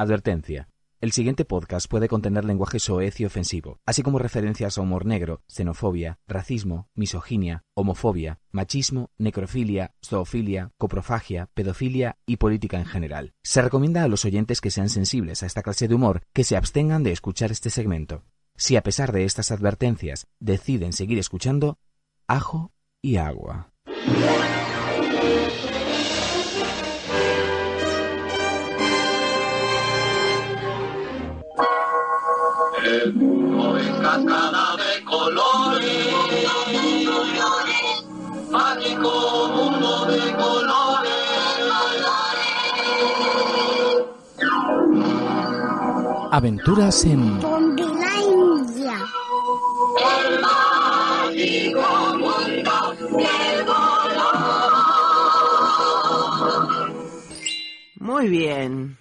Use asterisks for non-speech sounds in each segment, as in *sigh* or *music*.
Advertencia. El siguiente podcast puede contener lenguaje soez y ofensivo, así como referencias a humor negro, xenofobia, racismo, misoginia, homofobia, machismo, necrofilia, zoofilia, coprofagia, pedofilia y política en general. Se recomienda a los oyentes que sean sensibles a esta clase de humor que se abstengan de escuchar este segmento. Si a pesar de estas advertencias deciden seguir escuchando, ajo y agua. El mundo es cascada de colores, mágico mundo de colores. Aventuras en Zombilandia. El mágico mundo del color. Muy bien.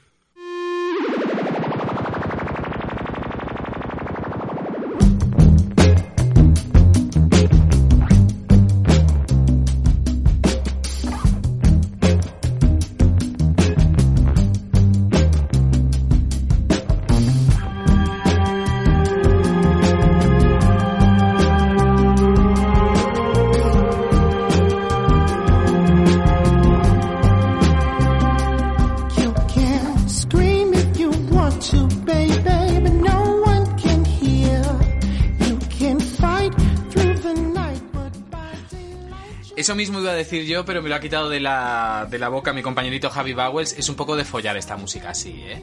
Eso mismo iba a decir yo, pero me lo ha quitado de la, de la boca mi compañerito Javi Bowles. Es un poco de follar esta música así, ¿eh?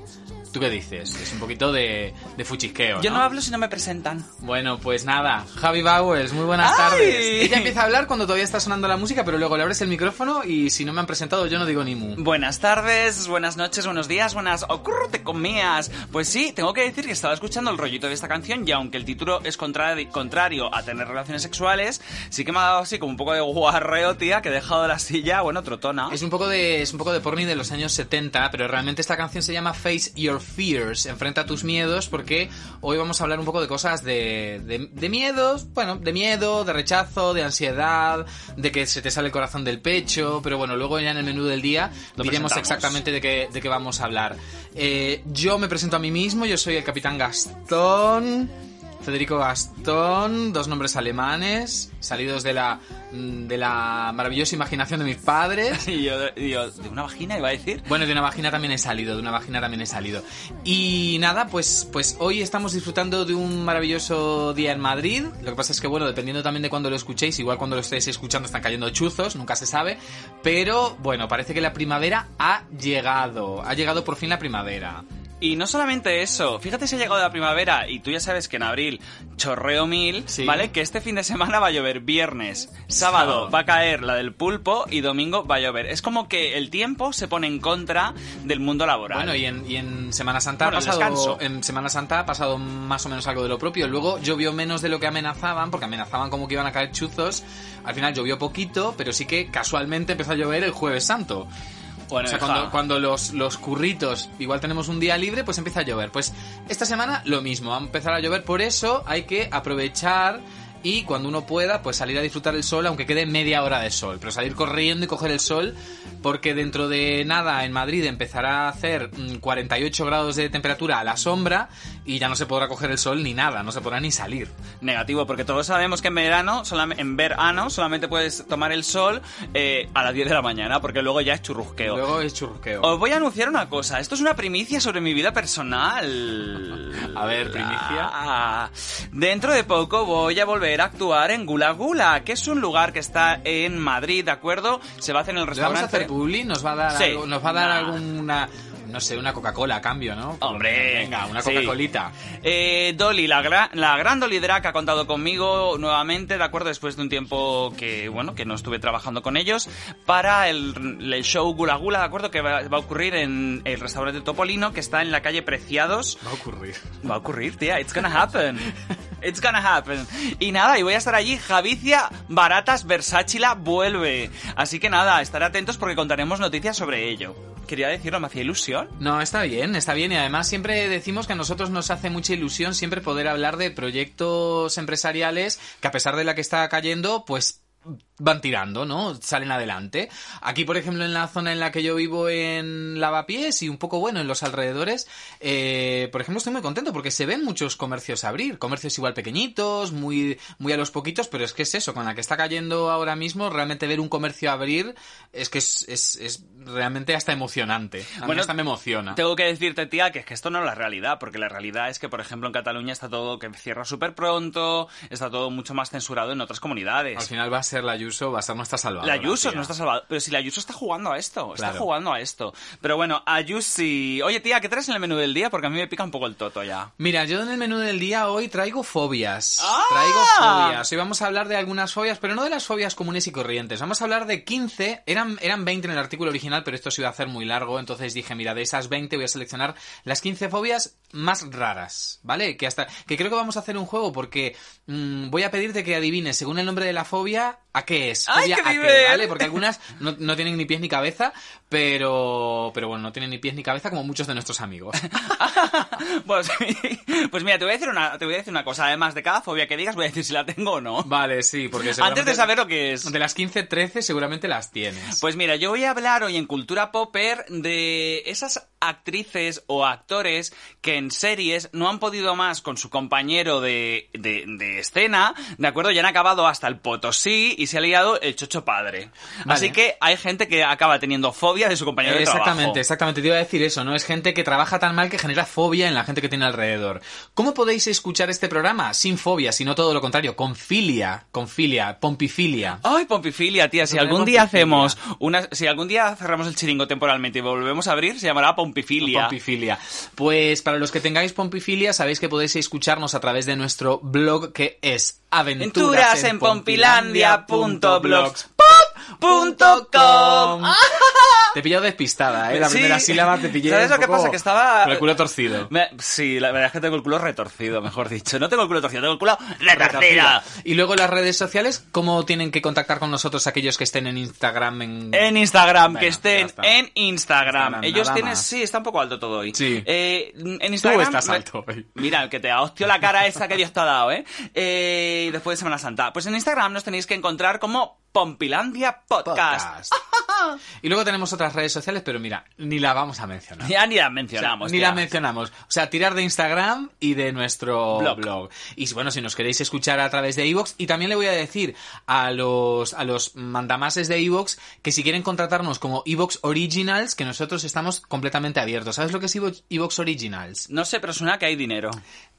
¿Tú qué dices? Es un poquito de, de fuchisqueo, Yo no hablo si no me presentan. Bueno, pues nada, Javi Bowles, muy buenas ¡Ay! tardes. Ella empieza a hablar cuando todavía está sonando la música, pero luego le abres el micrófono y si no me han presentado yo no digo ni mu. Buenas tardes, buenas noches, buenos días, buenas... ¡Ocurrute comías! Pues sí, tengo que decir que estaba escuchando el rollito de esta canción y aunque el título es contrari- contrario a tener relaciones sexuales, sí que me ha dado así como un poco de guarreo, tía, que he dejado la silla, bueno, trotona. Es un poco de es un poco de porni de los años 70, pero realmente esta canción se llama Face Your Fears, enfrenta tus miedos, porque hoy vamos a hablar un poco de cosas de, de, de miedos, bueno, de miedo, de rechazo, de ansiedad, de que se te sale el corazón del pecho, pero bueno, luego ya en el menú del día Lo diremos exactamente de qué, de qué vamos a hablar. Eh, yo me presento a mí mismo, yo soy el capitán Gastón. Federico Gastón, dos nombres alemanes, salidos de la, mm, de la maravillosa imaginación de mis padres. *laughs* Y yo, y yo, ¿de una vagina iba a decir? Bueno, de una vagina también he salido, de una vagina también he salido. Y nada, pues, pues hoy estamos disfrutando de un maravilloso día en Madrid. Lo que pasa es que, bueno, dependiendo también de cuando lo escuchéis, igual cuando lo estéis escuchando están cayendo chuzos, nunca se sabe. Pero bueno, parece que la primavera ha llegado. Ha llegado por fin la primavera. Y no solamente eso, fíjate si ha llegado la primavera y tú ya sabes que en abril chorreo mil, Sí. ¿vale? Que este fin de semana va a llover viernes, sábado va a caer la del pulpo y domingo va a llover. Es como que el tiempo se pone en contra del mundo laboral. Bueno, y en, y en Semana Santa Bueno, ha pasado, en Semana Santa ha pasado más o menos algo de lo propio. Luego llovió menos de lo que amenazaban, porque amenazaban como que iban a caer chuzos. Al final llovió poquito, pero sí que casualmente empezó a llover el Jueves Santo. Bueno, o sea, cuando, cuando los, los curritos igual tenemos un día libre, pues empieza a llover. Pues esta semana lo mismo, va a empezar a llover, por eso hay que aprovechar y cuando uno pueda, pues salir a disfrutar el sol, aunque quede media hora de sol, pero salir corriendo y coger el sol, porque dentro de nada en Madrid empezará a hacer mm, 48 grados de temperatura a la sombra y ya no se podrá coger el sol ni nada, no se podrá ni salir. Negativo, porque todos sabemos que en verano, en verano solamente puedes tomar el sol eh, a las 10 de la mañana, porque luego ya es churrusqueo. Luego es churrusqueo. Os voy a anunciar una cosa. Esto es una primicia sobre mi vida personal. *laughs* A ver, primicia. Ah, dentro de poco voy a volver a actuar en Gula Gula, que es un lugar que está en Madrid, ¿de acuerdo? Se va a hacer en el ¿Le vamos a restaurante. hacer publi? ¿Nos va a dar, Sí. algo- nos va a dar Nah. alguna, no sé, una Coca-Cola a cambio, ¿no? Hombre, venga, una sí. Coca-Colita. Eh, Dolly, la, gra- la gran Dolly Drac ha contado conmigo nuevamente, ¿de acuerdo? Después de un tiempo que, bueno, que no estuve trabajando con ellos, para el, el show Gula Gula, ¿de acuerdo? Que va, va a ocurrir en el restaurante Topolino, que está en la calle Preciados. Va a ocurrir. Va a ocurrir, tía. It's gonna happen. *laughs* It's gonna happen. Y nada, y voy a estar allí. Javicia Baratas Versachila vuelve. Así que nada, estar atentos porque contaremos noticias sobre ello. Quería decirlo, me hacía ilusión. No, está bien, está bien. Y además siempre decimos que a nosotros nos hace mucha ilusión siempre poder hablar de proyectos empresariales que a pesar de la que está cayendo, pues van tirando, ¿no? Salen adelante. Aquí, por ejemplo, en la zona en la que yo vivo en Lavapiés y un poco, bueno, en los alrededores, eh, por ejemplo, estoy muy contento porque se ven muchos comercios abrir. Comercios igual pequeñitos, muy, muy a los poquitos, pero es que es eso, con la que está cayendo ahora mismo, realmente ver un comercio abrir es que es, es, es realmente hasta emocionante. A mí Bueno, hasta me emociona. Tengo que decirte, tía, que es que esto no es la realidad, porque la realidad es que, por ejemplo, en Cataluña está todo que cierra súper pronto, está todo mucho más censurado en otras comunidades. Al final va a ser la Ayuso, va a ser nuestra salvadora. La Ayuso no está salvado. Pero si la Ayuso está jugando a esto, está Claro. jugando a esto. Pero bueno, Ayusi. Oye, tía, ¿qué traes en el menú del día? Porque a mí me pica un poco el toto ya. Mira, yo en el menú del día hoy traigo fobias. ¡Ah! Traigo fobias. Hoy vamos a hablar de algunas fobias, pero no de las fobias comunes y corrientes. Vamos a hablar de 15. Eran, eran 20 en el artículo original, pero esto se iba a hacer muy largo. Entonces dije, mira, de esas 20 voy a seleccionar las 15 fobias más raras, ¿vale? Que hasta que creo que vamos a hacer un juego porque mm, voy a pedirte que adivines según el nombre de la fobia a qué es. ¡Ay, Fobia qué a qué! ¿vale? Porque algunas no, no tienen ni pies ni cabeza, pero pero bueno, no tienen ni pies ni cabeza como muchos de nuestros amigos. *laughs* pues, pues mira, te voy a decir una, te voy a decir una cosa. Además de cada fobia que digas, voy a decir si la tengo o no. Vale, sí, porque Antes de saber lo que es. De las 15, 13 seguramente las tienes. Pues mira, yo voy a hablar hoy en Cultura Popper de esas actrices o actores que en series no han podido más con su compañero de, de, de escena, ¿de acuerdo? Ya han acabado hasta el potosí y se ha liado el chocho padre. Vale. Así que hay gente que acaba teniendo fobia de su compañero de exactamente, trabajo. exactamente. Te iba a decir eso, ¿no? Es gente que trabaja tan mal que genera fobia en la gente que tiene alrededor. ¿Cómo podéis escuchar este programa? Sin fobia, sino todo lo contrario, con filia, con filia, pompifilia. Ay, pompifilia, tía, si algún de día pompifilia. hacemos una, si algún día cerramos el chiringo temporalmente y volvemos a abrir, se llamará pompifilia. Pompifilia. Pues para los que tengáis pompifilia, sabéis que podéis escucharnos a través de nuestro blog que es Aventuras en pompilandia.blogs.com Te he pillado despistada, ¿eh? La Sí. primera sílaba te pillé ¿Sabes lo que pasa? Que estaba- Con el culo torcido. Me- sí, la verdad es que tengo el culo retorcido, mejor dicho. No tengo el culo torcido, tengo el culo retorcido. Y luego las redes sociales, ¿cómo tienen que contactar con nosotros aquellos que estén en Instagram? En, En Instagram, Bueno, que estén en Instagram. Instagram, Ellos tienen, más. sí, está un poco alto todo hoy. Sí. Eh, en Instagram. estás me- alto hoy. Mira, el que te ha hostio la cara esa que Dios te ha dado, ¿eh? Eh, después de Semana Santa. Pues en Instagram nos tenéis que encontrar como Pompilandia Podcast. podcast. y luego tenemos otras redes sociales, pero mira, ni la vamos a mencionar. Ya ni la O sea, mencionamos. ni la mencionamos. O sea, tirar de Instagram y de nuestro Blog. blog. Y bueno, si nos queréis escuchar a través de iVoox, y también le voy a decir a los, a los mandamases de iVoox que si quieren contratarnos como iVoox Originals, que nosotros estamos completamente abiertos. ¿Sabes lo que es iVoox Originals? No sé, pero suena que hay dinero.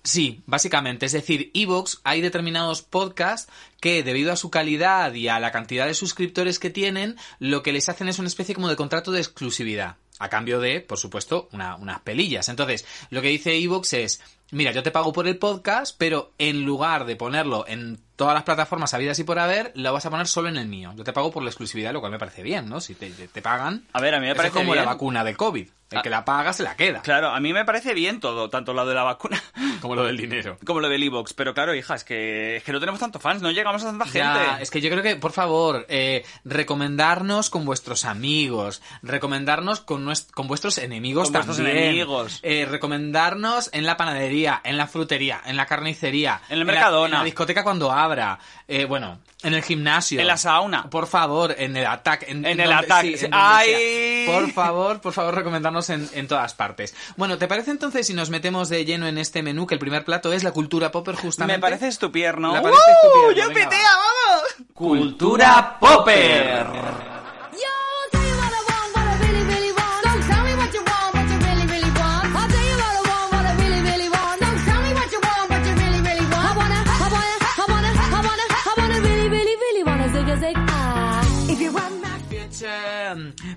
Sí, básicamente. Es decir, Evox hay determinados podcasts que, debido a su calidad y a la cantidad de suscriptores que tienen, lo que les hacen es una especie como de contrato de exclusividad. A cambio de, por supuesto, una- unas pelillas. Entonces, lo que dice Evox es, mira, yo te pago por el podcast, pero en lugar de ponerlo en todas las plataformas habidas y por haber, lo vas a poner solo en el mío. Yo te pago por la exclusividad, lo cual me parece bien, ¿no? Si te, te- te pagan. A ver, a mí me eso es parece como bien. la vacuna de COVID. El Ah. que la paga se la queda. Claro, a mí me parece bien todo, tanto lo de la vacuna *laughs* Como lo del dinero. como lo del Evox. Pero claro, hija, es que, es que no tenemos tanto fans, no llegamos a tanta gente. Es que yo creo que, por favor, eh, recomendarnos con vuestros amigos, recomendarnos con, nues- con vuestros enemigos Con vuestros también. enemigos. Eh, recomendarnos en la panadería, en la frutería, en la carnicería. En el Mercadona. En la, discoteca cuando abra. eh, bueno, en el gimnasio. En la sauna. Por favor, en el ataque. En, En el sí, donde ¡Ay! Por favor, por favor, recomendarnos en, en todas partes. Bueno, ¿te parece entonces si nos metemos de lleno en este menú, que el primer plato es la cultura popper justamente? Me parece estupierno. Parece ¡Uh! estupierno, ¡Ya venga, petea, vamos! Cultura Popper.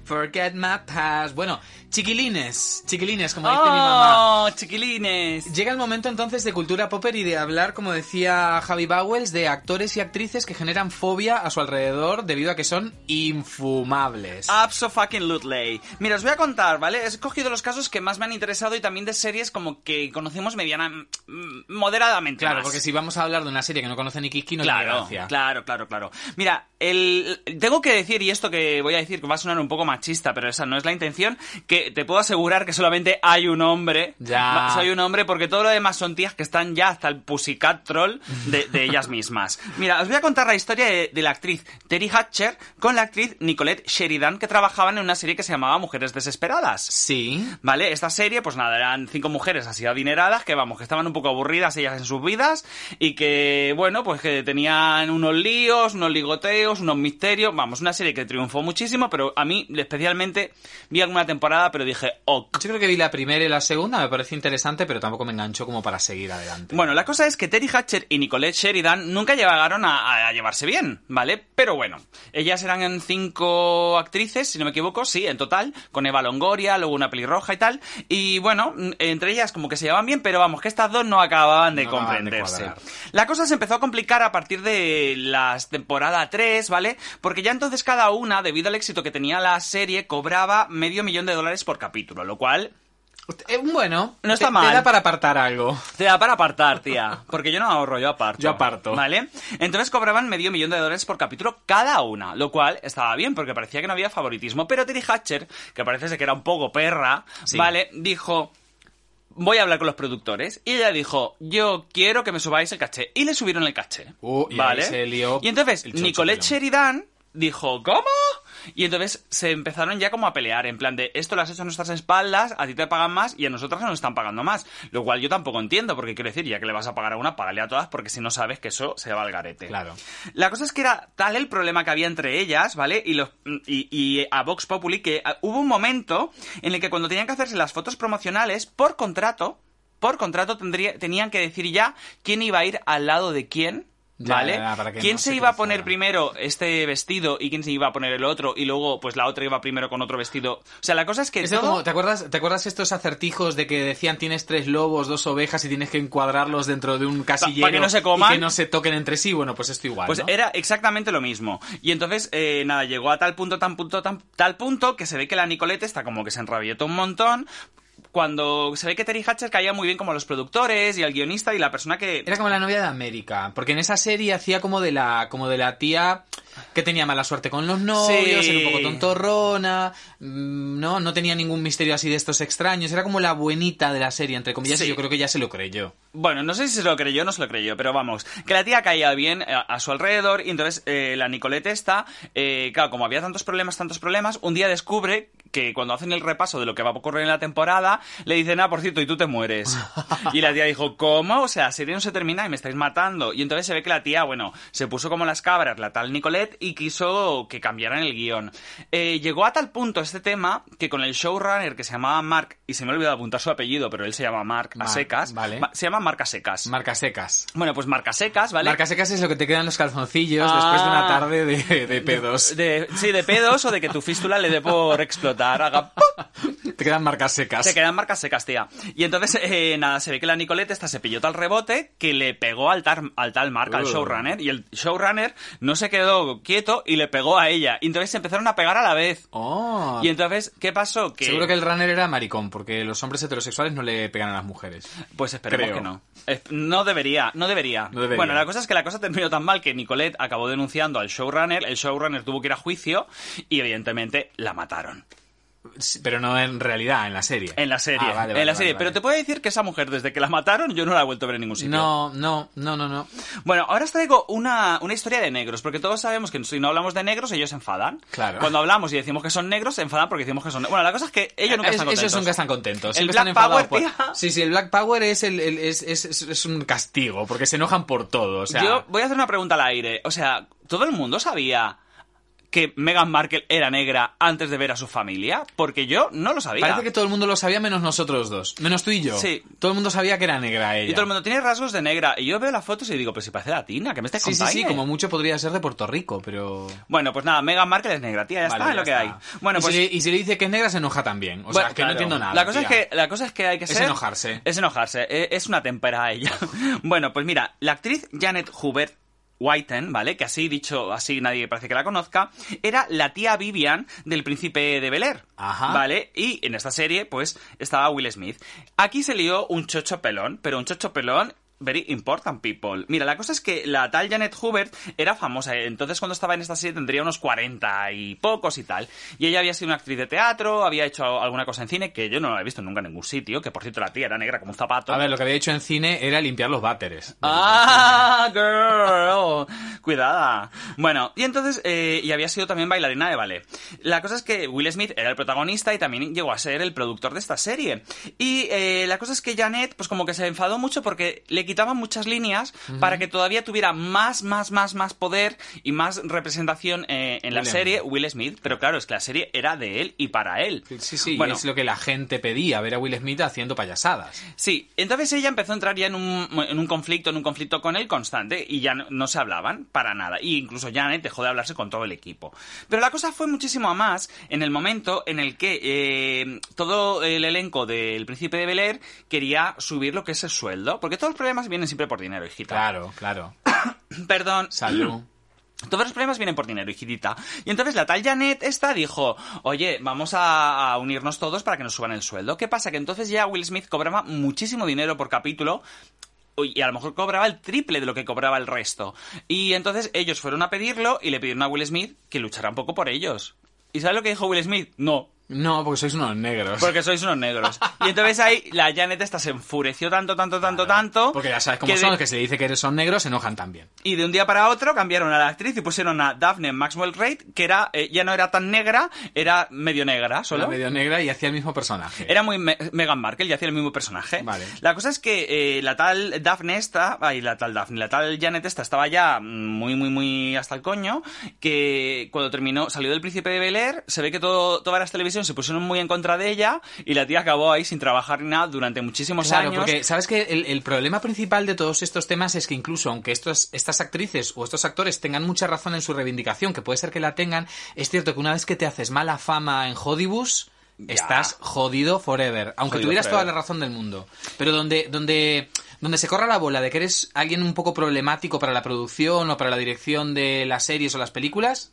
Forget my past. Bueno, chiquilines, chiquilines, como dice mi mamá. ¡Oh, chiquilines! Llega el momento entonces de cultura popper y de hablar, como decía Javi Bowles, de actores y actrices que generan fobia a su alrededor debido a que son infumables. Abso fucking Lutley. Mira, os voy a contar, ¿vale? He escogido los casos que más me han interesado y también de series como que conocemos mediana... mm, moderadamente claro, más. porque si vamos a hablar de una serie que no conoce ni Kiki, no tiene Claro, gracia. claro, claro, claro. Mira, el, tengo que decir, y esto que voy a decir que va a sonar un poco machista, pero esa no es la intención, que te puedo asegurar que solamente hay un hombre. Ya. Soy un hombre porque todo lo demás son tías que están ya hasta el pussycat troll de, de ellas mismas. Mira, os voy a contar la historia de, de la actriz Terry Hatcher con la actriz Nicolette Sheridan que trabajaban en una serie que se llamaba Mujeres Desesperadas. Sí. ¿Vale? Esta serie, pues nada, eran cinco mujeres así adineradas que, vamos, que estaban un poco aburridas ellas en sus vidas y que, bueno, pues que tenían unos líos, unos ligoteos, unos misterios. Vamos, una serie que triunfó muchísimo, pero a mí especialmente vi alguna temporada, pero dije, ok. Yo creo que vi la primera y la segunda, me pareció interesante, pero tampoco me enganchó como para seguir adelante. Bueno, la cosa es que Terry Hatcher y Nicolette Sheridan nunca llegaron a, a llevarse bien, ¿vale? Pero bueno, ellas eran en cinco actrices, si no me equivoco, sí, en total, con Eva Longoria, luego una pelirroja y tal. Y bueno, entre ellas como que se llevaban bien, pero vamos, que estas dos no acababan de No acababan de comprenderse. la cosa se empezó a complicar a partir de la temporada 3, ¿vale? Porque ya entonces cada una, debido al éxito que tenía la serie, cobraba medio millón de dólares por capítulo, lo cual Eh, bueno, No está te- mal. Te da para apartar algo. Te da para apartar, tía. Porque yo no ahorro, yo aparto. Yo aparto. ¿Vale? Entonces cobraban medio millón de dólares por capítulo cada una, lo cual estaba bien porque parecía que no había favoritismo. Pero Terry Hatcher, que parece que era un poco perra, Sí. ¿vale? Dijo. Voy a hablar con los productores. Y ella dijo, yo quiero que me subáis el caché. Y le subieron el caché. Uh, y ¿Vale? se lió y entonces, Nicolette. Sheridan dijo, ¿cómo? Y entonces se empezaron ya como a pelear, en plan de, esto lo has hecho a nuestras espaldas, a ti te pagan más y a nosotras nos están pagando más. Lo cual yo tampoco entiendo, porque quiero decir, ya que le vas a pagar a una, págale a todas, porque si no sabes que eso se va al garete. Claro. La cosa es que era tal el problema que había entre ellas, ¿vale? Y, los, y, y a Vox Populi que ah, hubo un momento en el que cuando tenían que hacerse las fotos promocionales, por contrato, por contrato tendría, tenían que decir ya quién iba a ir al lado de quién. ¿Vale? ya, ya, para que ¿Quién no se se iba a poner primero este vestido y quién se iba a poner el otro? Y luego, pues la otra iba primero con otro vestido. O sea, la cosa es que Es todo- como, ¿te acuerdas, ¿Te acuerdas estos acertijos de que decían tienes tres lobos, dos ovejas y tienes que encuadrarlos dentro de un casillero que no se coman? y que no se toquen entre sí? Bueno, pues esto igual, Pues ¿no? era exactamente lo mismo. Y entonces, eh, nada, llegó a tal punto, tan punto, tan, tal punto que se ve que la Nicolette está como que se enrabietó un montón. Cuando se ve que Terry Hatcher caía muy bien como los productores y al guionista y la persona que... Era como la novia de América, porque en esa serie hacía como de la como de la tía que tenía mala suerte con los novios, Sí. era un poco tontorrona, mm, no no tenía ningún misterio así de estos extraños, era como la buenita de la serie entre comillas Sí. y yo creo que ya se lo creyó. Bueno, no sé si se lo creyó o no se lo creyó, pero vamos, que la tía caía bien a, a su alrededor y entonces eh, la Nicolette esta, eh, claro, como había tantos problemas, tantos problemas, un día descubre que cuando hacen el repaso de lo que va a ocurrir en la temporada, le dicen, ah, por cierto, y tú te mueres. *laughs* y la tía dijo, ¿cómo? O sea, la serie no se termina y me estáis matando. Y entonces se ve que la tía, bueno, se puso como las cabras, la tal Nicolette, y quiso que cambiaran el guion. Eh, llegó a tal punto este tema que con el showrunner que se llamaba Mark, y se me ha olvidado apuntar su apellido, pero él se llama Mark a secas, vale. Se llama Marca Secas. Marcas secas. bueno, pues Marca Secas, ¿vale? Marcas secas es lo que te quedan los calzoncillos Ah. después de una tarde de, de pedos. De- sí, de pedos o de que tu fístula le dé por explotar. *laughs* Haga ¡pum! Te quedan marcas secas. Se quedan marcas secas, tía. Y entonces, eh, nada, se ve que la Nicolette esta se pilló tal rebote que le pegó al, tar- al tal Mark, al Uh. showrunner. Y el showrunner no se quedó quieto y le pegó a ella. Y entonces se empezaron a pegar a la vez. Oh. Y entonces, ¿qué pasó? Que, Seguro que el runner era maricón, porque los hombres heterosexuales no le pegan a las mujeres. Pues esperemos Creo. que no. No debería, no debería. No debería. Bueno, la cosa es que la cosa terminó tan mal que Nicolette acabó denunciando al showrunner, el showrunner tuvo que ir a juicio y evidentemente la mataron. Pero no en realidad, en la serie. En la serie, Ah, vale, en la serie. vale. Pero te puedo decir que esa mujer, desde que la mataron, yo no la he vuelto a ver en ningún sitio. No, no, no, no, no. Bueno, ahora os traigo una, una historia de negros, porque todos sabemos que si no hablamos de negros, ellos se enfadan. Claro. Cuando hablamos y decimos que son negros, se enfadan porque decimos que son. Bueno, la cosa es que ellos nunca Es- están contentos. Ellos nunca están contentos. El Black están Power, por- tía. Sí, sí, el Black Power es, el, el- es, es- es- es un castigo, porque se enojan por todo. O sea, Yo voy a hacer una pregunta al aire. O sea, ¿todo el mundo sabía que Meghan Markle era negra antes de ver a su familia? Porque yo no lo sabía. parece que todo el mundo lo sabía menos nosotros dos. Menos tú y yo. Sí. Todo el mundo sabía que era negra ella. Y todo el mundo tiene rasgos de negra. Y yo veo las fotos y digo, pues si parece latina, que me estés Sí, sí, contando. sí, como mucho podría ser de Puerto Rico, pero... Bueno, pues nada, Meghan Markle es negra, tía, ya Vale, está, es ya lo que está. hay. Bueno, y, pues... si le, y si le dice que es negra, se enoja también. O sea, que claro. no entiendo nada. La cosa, es que, la cosa es que hay que Es ser... enojarse. Es enojarse. eh, Es una tempera a ella. *laughs* bueno, pues mira, la actriz Janet Hubert Whiten, ¿vale? Que así dicho, así nadie parece que la conozca, era la tía Vivian del príncipe de Bel Air. Ajá. ¿Vale? Y en esta serie, pues, estaba Will Smith. Aquí se lió un chocho pelón, pero un chocho pelón very important people. Mira, la cosa es que la tal Janet Hubert era famosa. Entonces, cuando estaba en esta serie, tendría unos 40 y pocos y tal. Y ella había sido una actriz de teatro, había hecho alguna cosa en cine que yo no la he visto nunca en ningún sitio. Que por cierto, la tía era negra como un zapato. A ver, lo que había hecho en cine era limpiar los váteres. ¡Ah, girl! Cuidada. Bueno, y entonces, eh, y había sido también bailarina de ballet. La cosa es que Will Smith era el protagonista y también llegó a ser el productor de esta serie. Y eh, la cosa es que Janet, pues como que se enfadó mucho porque le quitaban muchas líneas para que todavía tuviera más, más, más, más poder y más representación eh, en la serie. Will Smith. Pero claro, es que la serie era de él y para él. Sí, sí, Bueno, es lo que la gente pedía, ver a Will Smith haciendo payasadas. Sí, entonces ella empezó a entrar ya en un, en un conflicto, en un conflicto con él constante y ya no, no se hablaban para nada. Y incluso Janet dejó de hablarse con todo el equipo. Pero la cosa fue muchísimo a más en el momento en el que eh, todo el elenco del Príncipe de Bel Air quería subir lo que es el sueldo. Porque todos los problemas vienen siempre por dinero, hijita. Claro, claro. *coughs* Perdón. Salud. *coughs* Todos los problemas vienen por dinero, hijitita. Y entonces la tal Janet esta dijo, oye, vamos a, a unirnos todos para que nos suban el sueldo. ¿Qué pasa? Que entonces ya Will Smith cobraba muchísimo dinero por capítulo y a lo mejor cobraba el triple de lo que cobraba el resto. Y entonces ellos fueron a pedirlo y le pidieron a Will Smith que luchara un poco por ellos. ¿Y sabes lo que dijo Will Smith? No. No, porque sois unos negros. Porque sois unos negros. Y entonces ahí la Janet esta se enfureció tanto, tanto, tanto, tanto. Porque ya sabes cómo que son, de- que se dice que eres- son negros, se enojan también. Y de un día para otro cambiaron a la actriz y pusieron a Daphne Maxwell Reid, que era eh, ya no era tan negra, era medio negra solo. Era medio negra y hacía el mismo personaje. Era muy Me- Meghan Markle y hacía el mismo personaje. Vale. La cosa es que eh, la tal Daphne esta, ay, la tal Daphne, la tal Janet esta estaba ya muy, muy, muy hasta el coño, que cuando terminó, salió del Príncipe de Bel Air, se ve que todo, todas las televisiones se pusieron muy en contra de ella y la tía acabó ahí sin trabajar ni nada durante muchísimos Claro, años. porque sabes que el, el problema principal de todos estos temas es que incluso aunque estos, estas actrices o estos actores tengan mucha razón en su reivindicación, que puede ser que la tengan, es cierto que una vez que te haces mala fama en Ya. estás jodido forever. Aunque Jodido tuvieras toda la razón del mundo. Pero donde, donde, donde se corra la bola de que eres alguien un poco problemático para la producción o para la dirección de las series o las películas,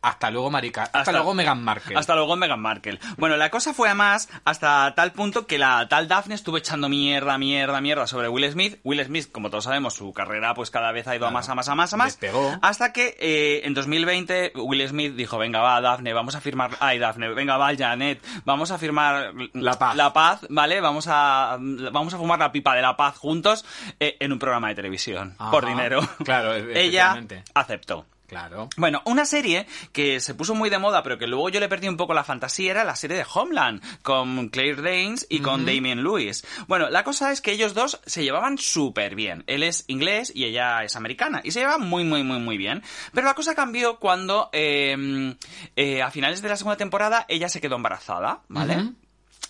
hasta luego, marica. Hasta, luego, Meghan Markle. Hasta luego Meghan Markle. Bueno, la cosa fue además hasta tal punto que la tal Daphne estuvo echando mierda, mierda, mierda sobre Will Smith. Will Smith, como todos sabemos, su carrera pues cada vez ha ido a más, a más, a más, a más. Despegó. Hasta que eh, en 2020 Will Smith dijo, venga va Daphne, vamos a firmar... Ay, Daphne, venga va Janet, vamos a firmar... La paz. La paz, ¿vale? Vamos a, vamos a fumar la pipa de la paz juntos eh, en un programa de televisión. Ajá. Por dinero. Claro, *laughs* Ella aceptó. Claro. Bueno, una serie que se puso muy de moda, pero que luego yo le perdí un poco la fantasía, era la serie de Homeland, con Claire Danes y con Damien Lewis. Bueno, la cosa es que ellos dos se llevaban súper bien. Él es inglés y ella es americana. Y se llevaban muy, muy, muy, muy bien. Pero la cosa cambió cuando, eh, eh, a finales de la segunda temporada, ella se quedó embarazada, ¿vale?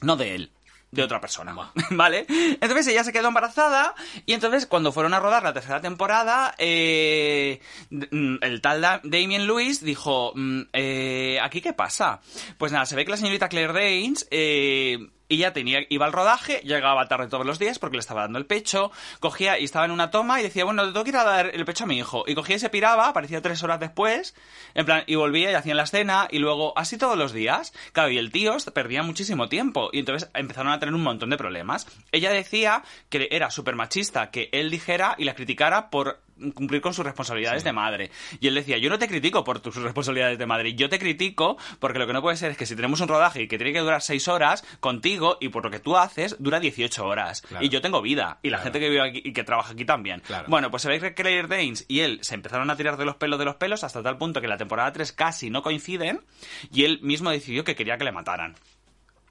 No de él. De otra persona, *laughs* ¿vale? Entonces ella se quedó embarazada y entonces cuando fueron a rodar la tercera temporada, eh, mm, el tal Da- Damien Lewis dijo, mm, eh, ¿aquí qué pasa? Pues nada, se ve que la señorita Claire Danes... Eh, ella tenía, iba al rodaje, llegaba tarde todos los días porque le estaba dando el pecho, cogía y estaba en una toma y decía, bueno, te tengo que ir a dar el pecho a mi hijo. Y cogía y se piraba, aparecía tres horas después, en plan, y volvía y hacían la escena y luego así todos los días. Claro, y el tío perdía muchísimo tiempo y entonces empezaron a tener un montón de problemas. Ella decía que era súper machista que él dijera y la criticara por cumplir con sus responsabilidades de madre. Y él decía, yo no te critico por tus responsabilidades de madre, yo te critico porque lo que no puede ser es que si tenemos un rodaje y que tiene que durar 6 horas, contigo y por lo que tú haces, dura 18 horas. Claro. Y yo tengo vida. Y la Claro. gente que vive aquí y que trabaja aquí también. Claro. Bueno, pues se ve que Claire Danes y él se empezaron a tirar de los pelos de los pelos hasta tal punto que en la temporada 3 casi no coinciden y él mismo decidió que quería que le mataran.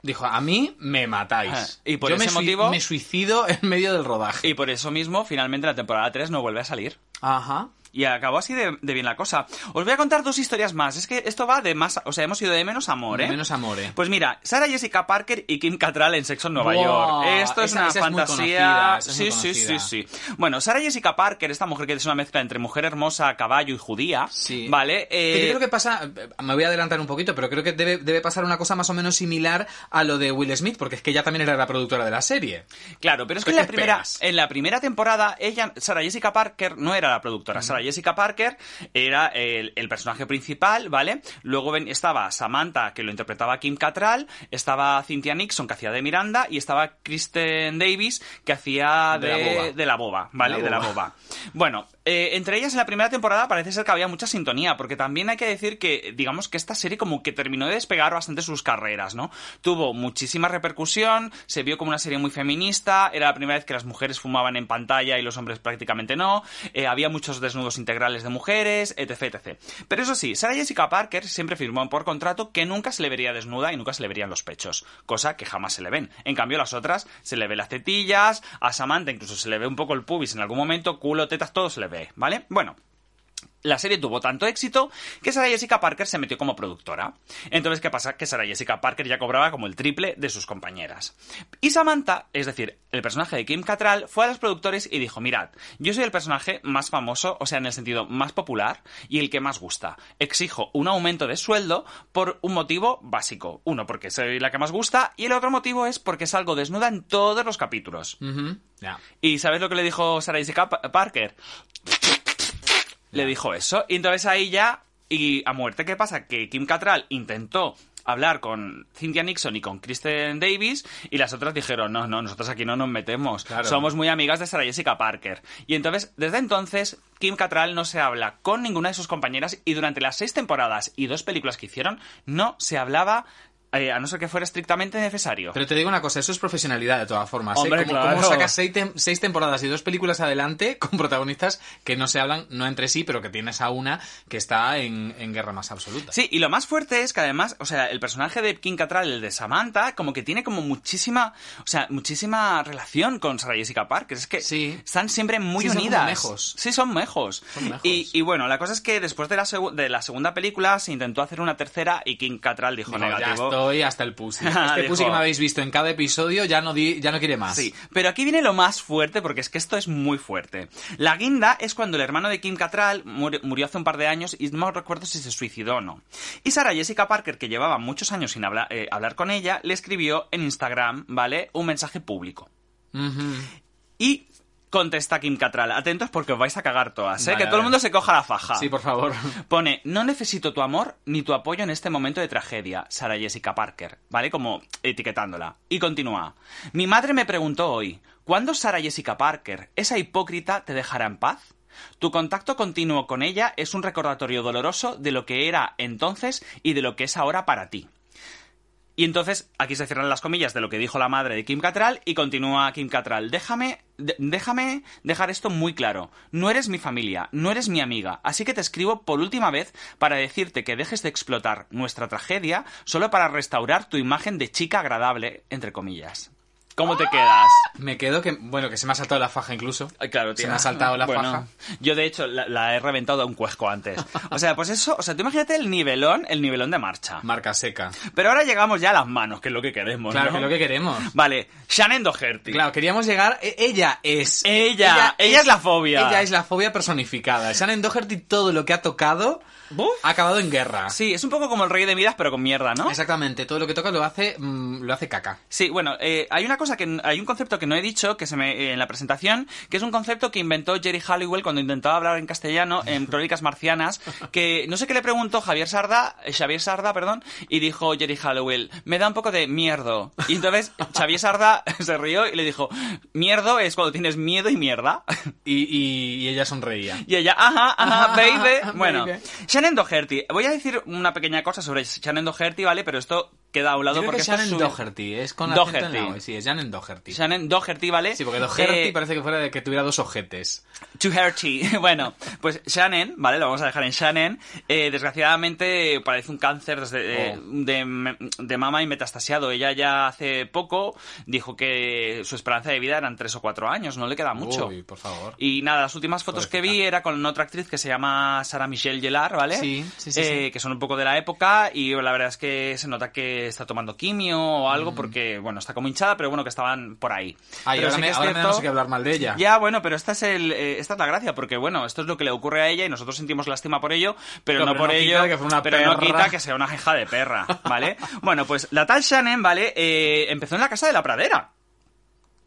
Dijo, a mí me matáis. Ajá. Y por Yo ese motivo- me suicido en medio del rodaje. Y por eso mismo, finalmente, la temporada 3 no vuelve a salir. Ajá. Y acabó así de, de bien la cosa. Os voy a contar dos historias más. Es que esto va de más... O sea, hemos ido de menos amor, ¿eh? De menos amor, ¿eh? Pues mira, Sarah Jessica Parker y Kim Cattrall en Sexo en Nueva York. Esto es esa- una esa es muy fantasía. conocida, es sí, sí, sí, sí. Bueno, Sarah Jessica Parker, esta mujer que es una mezcla entre mujer hermosa, caballo y judía. Sí. ¿Vale? Eh, yo creo que pasa, me voy a adelantar un poquito, pero creo que debe, debe pasar una cosa más o menos similar a lo de Will Smith, porque es que ella también era la productora de la serie. Claro, pero es que ¿Qué en la, primera, en la primera temporada, ella, Sarah Jessica Parker, no era la productora. Sarah Jessica Parker era el, el personaje principal, ¿vale? Luego ven- estaba Samantha, que lo interpretaba Kim Cattrall, estaba Cynthia Nixon, que hacía de Miranda, y estaba Kristen Davis, que hacía De de, la boba. de la boba, ¿vale? La De la boba. boba. Bueno, eh, entre ellas en la primera temporada parece ser que había mucha sintonía, porque también hay que decir que, digamos que esta serie como que terminó de despegar bastante sus carreras, ¿no? Tuvo muchísima repercusión, se vio como una serie muy feminista, era la primera vez que las mujeres fumaban en pantalla y los hombres prácticamente no, eh, había muchos desnudos integrales de mujeres, etc, etc. Pero eso sí, Sarah Jessica Parker siempre firmó por contrato que nunca se le vería desnuda y nunca se le verían los pechos, cosa que jamás se le ven. En cambio, las otras se le ve las tetillas, a Samantha incluso se le ve un poco el pubis en algún momento, culo, tetas, todo se le ve, ¿vale? Bueno, la serie tuvo tanto éxito que Sarah Jessica Parker se metió como productora. Entonces, ¿qué pasa? Que Sarah Jessica Parker ya cobraba como el triple de sus compañeras. Y Samantha, es decir, el personaje de Kim Cattrall, fue a los productores y dijo, mirad, yo soy el personaje más famoso, o sea, en el sentido más popular y el que más gusta. Exijo un aumento de sueldo por un motivo básico. Uno, porque soy la que más gusta y el otro motivo es porque salgo desnuda en todos los capítulos. ¿Y sabes lo que le dijo Sarah Jessica Pa- Parker? Le dijo eso. Y entonces ahí ya, y a muerte, ¿qué pasa? Que Kim Cattrall intentó hablar con Cynthia Nixon y con Kristen Davis y las otras dijeron, no, no, nosotros aquí no nos metemos. Claro. Somos muy amigas de Sarah Jessica Parker. Y entonces, desde entonces, Kim Cattrall no se habla con ninguna de sus compañeras y durante las seis temporadas y dos películas que hicieron, no se hablaba, eh, a no ser que fuera estrictamente necesario. Pero te digo una cosa, eso es profesionalidad de todas formas. ¿eh? Hombre, claro. como sacas seis, tem- seis temporadas y dos películas adelante *laughs* con protagonistas que no se hablan, no entre sí, pero que tienes a una que está en, en guerra más absoluta. Sí, y lo más fuerte es que además, o sea, el personaje de Kim Cattrall, el de Samantha, como que tiene como muchísima, o sea, muchísima relación con Sarah Jessica Parker. Es que Sí. están siempre muy Sí, son unidas. mejos. Sí, son mejos. Son mejos. Y, y bueno, la cosa es que después de la, de la segunda película se intentó hacer una tercera y Kim Cattrall dijo ya negativo. Estoy hasta el pussy. *laughs* Este pussy que me habéis visto en cada episodio ya no, di- ya no quiere más. Sí, pero aquí viene lo más fuerte porque es que esto es muy fuerte. La guinda es cuando el hermano de Kim Cattrall muri- murió hace un par de años y no recuerdo si se suicidó o no. Y Sarah Jessica Parker, que llevaba muchos años sin eh, hablar con ella, le escribió en Instagram, ¿vale? Un mensaje público. Y contesta Kim Cattrall, atentos porque os vais a cagar todas, ¿eh? Vale, que todo el mundo se coja la faja. Sí, por favor. Pone, no necesito tu amor ni tu apoyo en este momento de tragedia, Sarah Jessica Parker, ¿vale? Como etiquetándola. Y continúa. Mi madre me preguntó hoy, ¿cuándo Sarah Jessica Parker, esa hipócrita, te dejará en paz? Tu contacto continuo con ella es un recordatorio doloroso de lo que era entonces y de lo que es ahora para ti. Y entonces, aquí se cierran las comillas de lo que dijo la madre de Kim Cattrall y continúa Kim Cattrall. Déjame, déjame dejar esto muy claro. No eres mi familia, no eres mi amiga, así que te escribo por última vez para decirte que dejes de explotar nuestra tragedia solo para restaurar tu imagen de chica agradable, entre comillas. ¿Cómo te quedas? Me quedo que, bueno, que se me ha saltado la faja incluso. Claro, Se tía. me ha saltado la Bueno, faja. Yo, de hecho, la, la he reventado a un cuesco antes. O sea, pues eso, o sea, tú imagínate el nivelón, el nivelón de marcha. Marca seca. Pero ahora llegamos ya a las manos, que es lo que queremos, Claro, ¿no? que es lo que queremos. Vale, Shannon Doherty. Claro, queríamos llegar. e- Ella es. Ella, ella es la fobia. Ella es la fobia personificada. Shannon Doherty, todo lo que ha tocado Buf. ha acabado en guerra. Sí, es un poco como el rey de Midas, pero con mierda, ¿no? Exactamente, todo lo que toca lo hace, mm, lo hace caca. Sí, bueno, eh, hay una cosa que hay un concepto que no he dicho que se me eh, en la presentación, que es un concepto que inventó Jerry Halliwell cuando intentaba hablar en castellano en *laughs* Crónicas Marcianas, que no sé qué le preguntó Javier Sarda, eh, Xavier Sarda, perdón, y dijo Jerry Halliwell, me da un poco de mierdo. Y entonces Xavier Sarda *laughs* se rió y le dijo, mierdo es cuando tienes miedo y mierda. Y, y- y ella sonreía. Y ella, ajá, ajá, baby. *laughs* Bueno. Shannon Doherty. Voy a decir una pequeña cosa sobre Shannon Doherty, ¿vale? Pero esto queda a un lado Yo creo porque que es Shannon su- Doherty, es con acento en la Doherty. O, Sí, es Shannon Doherty. Shannon Doherty, ¿vale? Sí, porque Doherty Eh, parece que fuera de que tuviera dos ojetes. Doherty. *laughs* Bueno, pues Shannon, ¿vale? Lo vamos a dejar en Shannon. Eh, desgraciadamente padece un cáncer desde- eh, Oh. de, de mama y metastasiado. Ella ya hace poco dijo que su esperanza de vida eran tres o cuatro años, no le queda mucho. Uy, por favor. Y nada, las últimas fotos que vi era con otra actriz que se llama Sarah Michelle Gellar, ¿vale? Sí, sí, sí, Eh, sí. Que son un poco de la época y la verdad es que se nota que está tomando quimio o Mm. algo porque, bueno, está como hinchada, pero bueno, que estaban por ahí. Ay, Pero ahora, sí me, que me no sé qué hablar mal de ella. ya, bueno, pero esta es, el, eh, esta es la gracia, porque bueno, esto es lo que le ocurre a ella y nosotros sentimos lástima por ello, pero No, no, pero por no ello, que una pero no quita que sea una jeja de perra, ¿vale? *laughs* bueno, pues la tal Shannon, ¿vale? Eh, empezó en la casa de la pradera.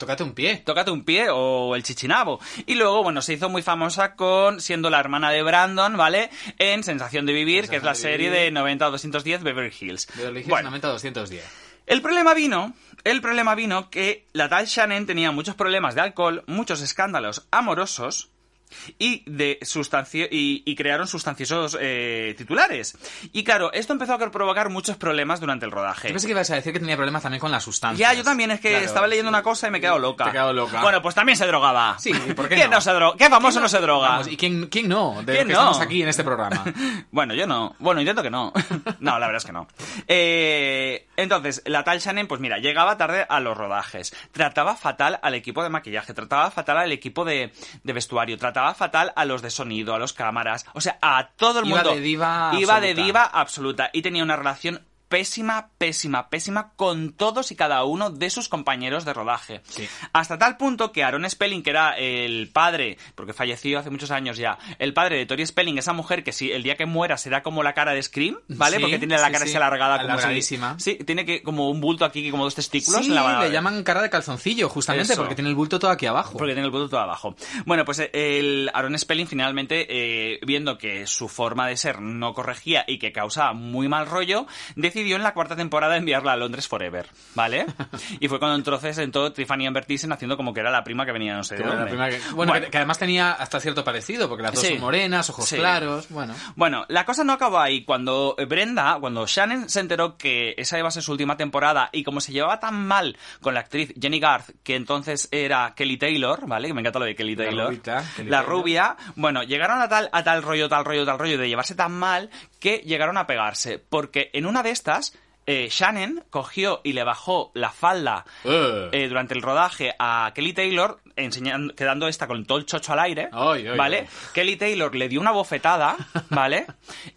Tócate un pie. Tócate un pie o el chichinabo. Y luego, bueno, se hizo muy famosa con siendo la hermana de Brandon, ¿vale? En Sensación de Vivir, que es la de serie Vivir. de 90 a 210 Beverly Hills. Beverly Hills Bueno, 90 210. el problema vino, el problema vino que la tal Shannon tenía muchos problemas de alcohol, muchos escándalos amorosos y de sustancio y, y crearon sustanciosos eh, titulares. Y claro, esto empezó a provocar muchos problemas durante el rodaje. Yo pensé que ibas a decir que tenía problemas también con las sustancias. Ya, yo también, es que Claro, estaba leyendo sí. una cosa y me he quedado loca. Te he quedado loca. Bueno, pues también se drogaba. Sí, ¿por qué ¿Quién no? no, se droga? ¿Qué famoso no, se droga? Vamos, ¿Y quién, quién no? De ¿Quién que no? estamos aquí en este programa. *laughs* Bueno, yo no. Bueno, intento que no. *laughs* No, la verdad es que no. Eh, entonces, la tal Shannon, pues mira, llegaba tarde a los rodajes. Trataba fatal al equipo de maquillaje, trataba fatal al equipo de, de vestuario, trataba fatal a los de sonido, a los cámaras. O sea, a todo el Iba mundo. de diva Iba de diva absoluta. Y tenía una relación pésima, pésima, pésima con todos y cada uno de sus compañeros de rodaje. Sí. Hasta tal punto que Aaron Spelling, que era el padre, porque falleció hace muchos años ya, el padre de Tori Spelling, esa mujer que si el día que muera será como la cara de Scream, ¿vale? Sí, porque tiene la cara sí. así alargada como si-. Sí, tiene que como un bulto aquí, como dos testículos. Sí, la- le llaman cara de calzoncillo, justamente, Eso. porque tiene el bulto todo aquí abajo. porque tiene el bulto todo abajo. Bueno, pues eh, el Aaron Spelling finalmente, eh, viendo que su forma de ser no corregía y que causaba muy mal rollo, decidió en la cuarta temporada enviarla a Londres Forever, ¿vale? *laughs* y fue cuando entonces entró Tiffany Amber Thiessen haciendo como que era la prima que venía no sé de Que dónde. bueno, Que, que además tenía hasta cierto parecido, porque las dos Sí. son morenas, ojos Sí. claros, bueno. Bueno, la cosa no acabó ahí. Cuando Brenda, cuando Shannon se enteró que esa iba a ser su última temporada y como se llevaba tan mal con la actriz Jenny Garth, que entonces era Kelly Taylor, ¿vale? Que me encanta lo de Kelly La Taylor. rubita, Kelly la Taylor. rubia. Bueno, llegaron a tal, a tal rollo, tal rollo, tal rollo de llevarse tan mal que llegaron a pegarse. Porque en una de estas, eh, Shannon cogió y le bajó la falda Eh. eh, durante el rodaje a Kelly Taylor, enseñando, quedando esta con todo el chocho al aire, ¿vale? Kelly Taylor le dio una bofetada, *laughs* ¿vale?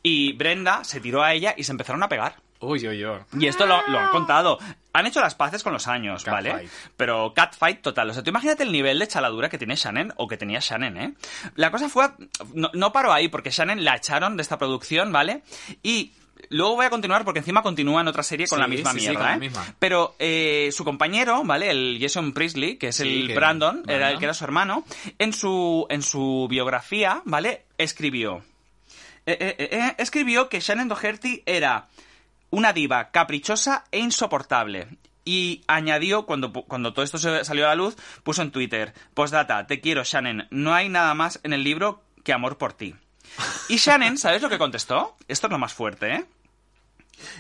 Y Brenda se tiró a ella y se empezaron a pegar. Uy, uy, uy. Y esto lo, lo han contado. Han hecho las paces con los años, ¿vale? Catfight. Pero catfight total. O sea, tú imagínate el nivel de chaladura que tiene Shannon o que tenía Shannon, ¿eh? La cosa fue... No, no paró ahí porque Shannon la echaron de esta producción, ¿vale? Y... Luego voy a continuar porque encima continúa en otra serie con Sí, la misma sí, sí, mierda, con la ¿eh? misma. Pero eh, su compañero, ¿vale? El Jason Priestley, que es Sí, el que- Brandon, era el que era su hermano, en su, en su biografía, ¿vale? Escribió... eh, eh, eh, escribió que Shannon Doherty era una diva caprichosa e insoportable. Y añadió, cuando, cuando todo esto salió a la luz, puso en Twitter, postdata, te quiero Shannon, no hay nada más en el libro que amor por ti. Y Shannon, ¿sabes lo que contestó? Esto es lo más fuerte, ¿eh?